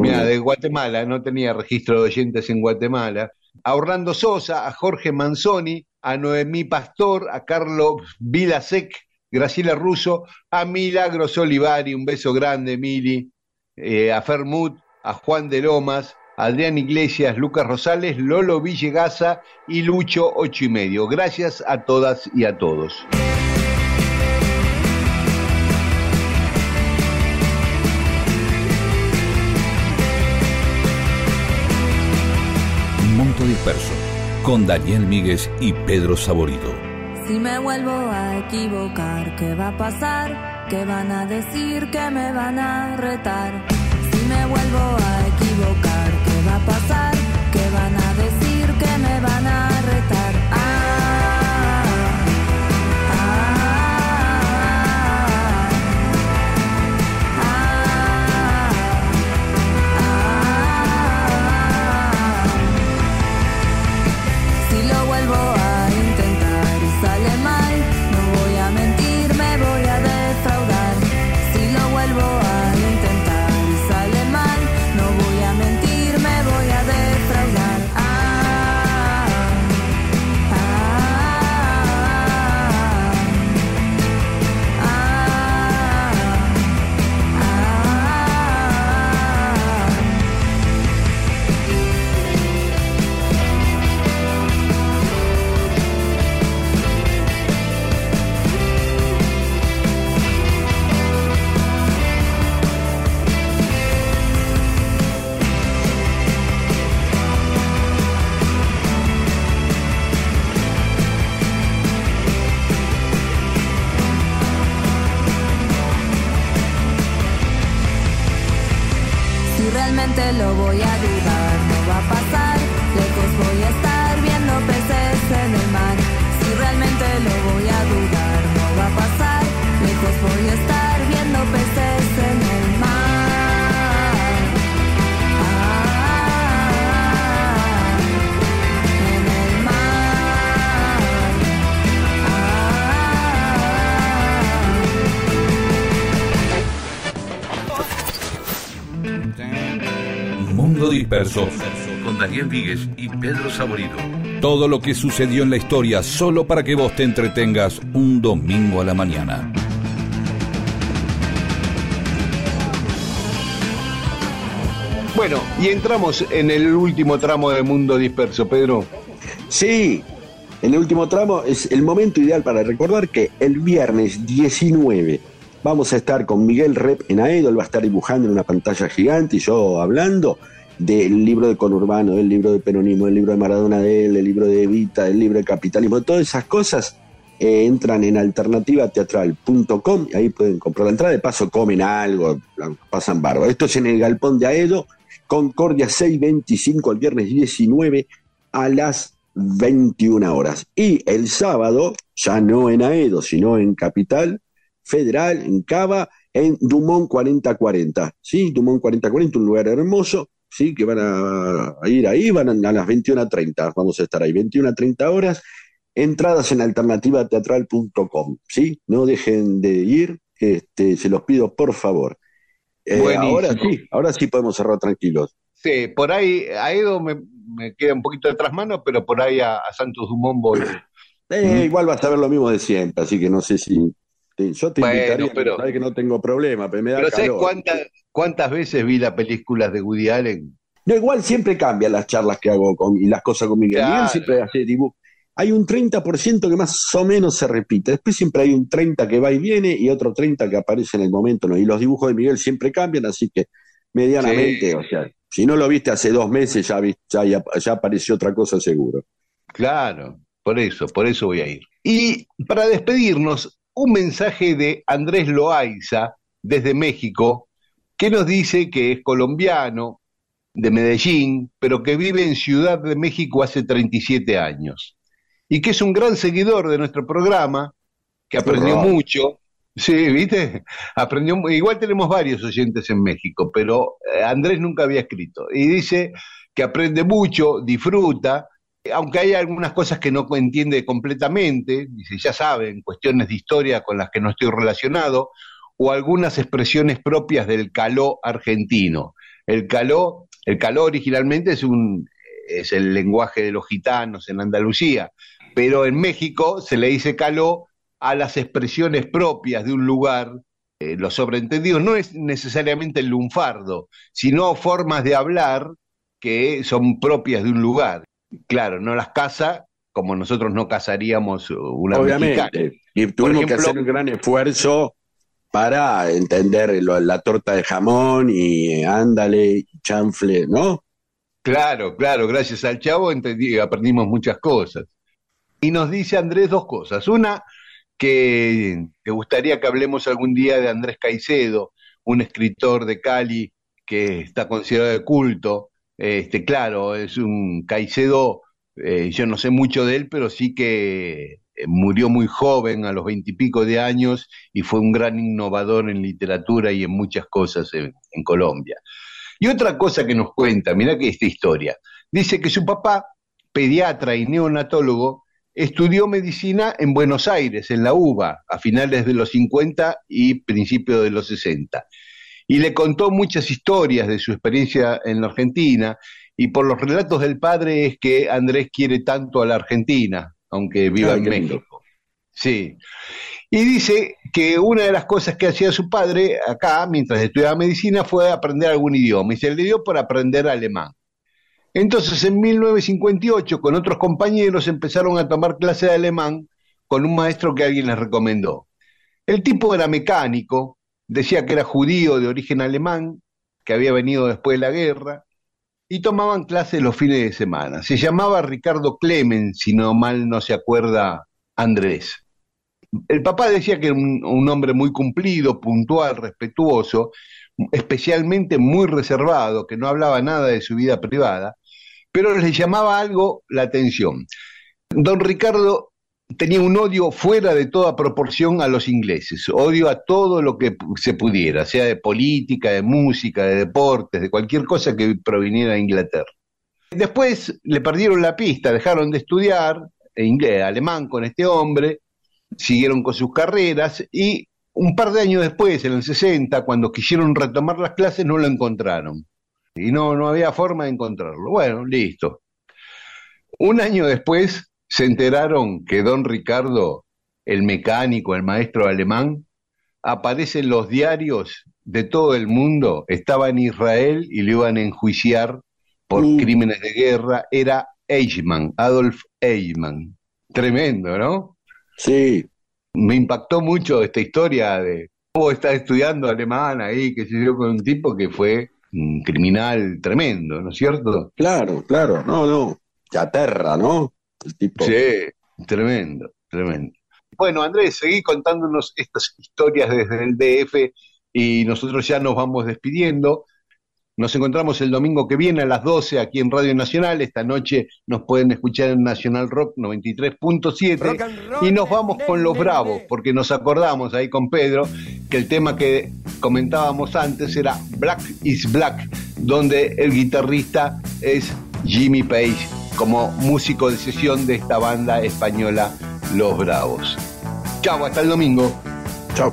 Mira, de Guatemala, no tenía registro de oyentes en Guatemala. A Orlando Sosa, a Jorge Manzoni, a Noemí Pastor, a Carlos Vilasec, Graciela Russo, a Milagros Olivari, un beso grande, Mili, eh, a Fermut, a Juan de Lomas, a Adrián Iglesias, Lucas Rosales, Lolo Villegaza y Lucho Ocho y Medio. Gracias a todas y a todos. Con Daniel Míguez y Pedro Saborido. Si me vuelvo a equivocar, ¿qué va a pasar? ¿Qué van a decir? ¿Qué me van a retar? Si me vuelvo a equivocar, Disperso con Daniel Víguez y Pedro Saborido. Todo lo que sucedió en la historia solo para que vos te entretengas un domingo a la mañana. Bueno, y entramos en el último tramo de Mundo Disperso, Pedro. Sí, en el último tramo es el momento ideal para recordar que el viernes 19 vamos a estar con Miguel Rep en Aedo, él va a estar dibujando en una pantalla gigante y yo hablando del libro de conurbano, del libro de peronismo, del libro de Maradona de él, del libro de Evita, del libro de capitalismo, todas esas cosas eh, entran en alternativateatral.com y ahí pueden comprar la entrada, de paso comen algo, pasan barro. Esto es en el galpón de Aedo, Concordia 625, el viernes 19 a las 21 horas. Y el sábado, ya no en Aedo, sino en Capital Federal, en Cava, en Dumont 4040. ¿sí? Dumont 4040, un lugar hermoso, ¿sí? que van a, ir ahí, van a, las 21.30, vamos a estar ahí, 21.30 horas. Entradas en alternativateatral.com, ¿sí? No dejen de ir, este, se los pido por favor. Eh, ahora sí, ahora sí podemos cerrar tranquilos. Sí, por ahí a Edo me, me queda un poquito de mano, pero por ahí a, a Santos Dumont voy. Eh, igual vas a ver lo mismo de siempre, así que no sé si. Yo te Bueno, invitaría, pero- sabes que no tengo problema, pero me da Pero ¿sabes cuántas, veces vi las películas de Woody Allen? No, igual siempre cambian las charlas que hago con, y las cosas con Miguel. Claro. Miguel siempre hace dibujo. Hay un 30% que más o menos se repite. Después siempre hay un 30% que va y viene y otro 30% que aparece en el momento. ¿no? Y los dibujos de Miguel siempre cambian, así que medianamente, Sí. o sea, si no lo viste hace dos meses, ya, ya, ya apareció otra cosa seguro. Claro, por eso, por eso voy a ir. Y para despedirnos, un mensaje de Andrés Loaiza desde México, que nos dice que es colombiano, de Medellín, pero que vive en Ciudad de México hace 37 años. Y que es un gran seguidor de nuestro programa, que aprendió mucho. Sí, ¿viste? Aprendió, igual tenemos varios oyentes en México, pero eh, Andrés nunca había escrito. Y dice que aprende mucho, disfruta, aunque hay algunas cosas que no entiende completamente, dice, ya saben, cuestiones de historia con las que no estoy relacionado, o algunas expresiones propias del caló argentino. El caló, el caló originalmente es un es el lenguaje de los gitanos en Andalucía, pero en México se le dice caló a las expresiones propias de un lugar, eh, los no es necesariamente el lunfardo, sino formas de hablar que son propias de un lugar. Claro, no las casa como nosotros no casaríamos una mexicana. Obviamente. Y tuvimos que hacer un gran esfuerzo para entender lo- la torta de jamón y ándale, chanfle, ¿no? Claro, claro, gracias al chavo entendí, aprendimos muchas cosas. Y nos dice Andrés dos cosas. Una, que te gustaría que hablemos algún día de Andrés Caicedo, un escritor de Cali que está considerado de culto. Este, claro, es un Caicedo, eh, yo no sé mucho de él, pero sí que eh, murió muy joven, a los veintipico de años, y fue un gran innovador en literatura y en muchas cosas en- en Colombia. Y otra cosa que nos cuenta, mira que esta historia, dice que su papá, pediatra y neonatólogo, estudió medicina en Buenos Aires, en la UBA, a finales de los 50 y principios de los 60. Y le contó muchas historias de su experiencia en la Argentina, y por los relatos del padre es que Andrés quiere tanto a la Argentina, aunque viva en. México. Sí. Y dice que una de las cosas que hacía su padre acá, mientras estudiaba medicina, fue aprender algún idioma. Y se le dio por aprender alemán. Entonces, en 1958, con otros compañeros, empezaron a tomar clase de alemán con un maestro que alguien les recomendó. El tipo era mecánico, decía que era judío de origen alemán, que había venido después de la guerra, y tomaban clases los fines de semana. Se llamaba Ricardo Clemen, si no mal no se acuerda Andrés. El papá decía que era un, un hombre muy cumplido, puntual, respetuoso, especialmente muy reservado, que no hablaba nada de su vida privada, pero le llamaba algo la atención. Don Ricardo tenía un odio fuera de toda proporción a los ingleses, odio a todo lo que se pudiera, sea de política, de música, de deportes, de cualquier cosa que proviniera de Inglaterra. Después le perdieron la pista, dejaron de estudiar e inglés, alemán con este hombre, siguieron con sus carreras y un par de años después, en el 60, cuando quisieron retomar las clases, no lo encontraron. y no, no había forma de encontrarlo. Bueno, listo. Un año después se enteraron que don Ricardo, el mecánico, el maestro alemán, aparece en los diarios de todo el mundo, estaba en Israel y lo iban a enjuiciar por Mm. crímenes de guerra, era Eichmann, Adolf Eichmann. Tremendo, ¿no? Sí, Me impactó mucho esta historia de cómo está estudiando alemán ahí, que se dio con un tipo que fue un criminal tremendo, ¿no es cierto? claro, claro, no, no, te aterra, ¿no? El tipo. Sí, tremendo, tremendo. Bueno, Andrés, seguí contándonos estas historias desde el DF y nosotros ya nos vamos despidiendo. Nos encontramos el domingo que viene a las 12 aquí en Radio Nacional. Esta noche nos pueden escuchar en Nacional Rock 93.7 y nos vamos con los Bravos, porque nos acordamos ahí con Pedro que el tema que comentábamos antes era Black is Black, donde el guitarrista es Jimmy Page, como músico de sesión de esta banda española Los Bravos. Chau, hasta el domingo. Chao.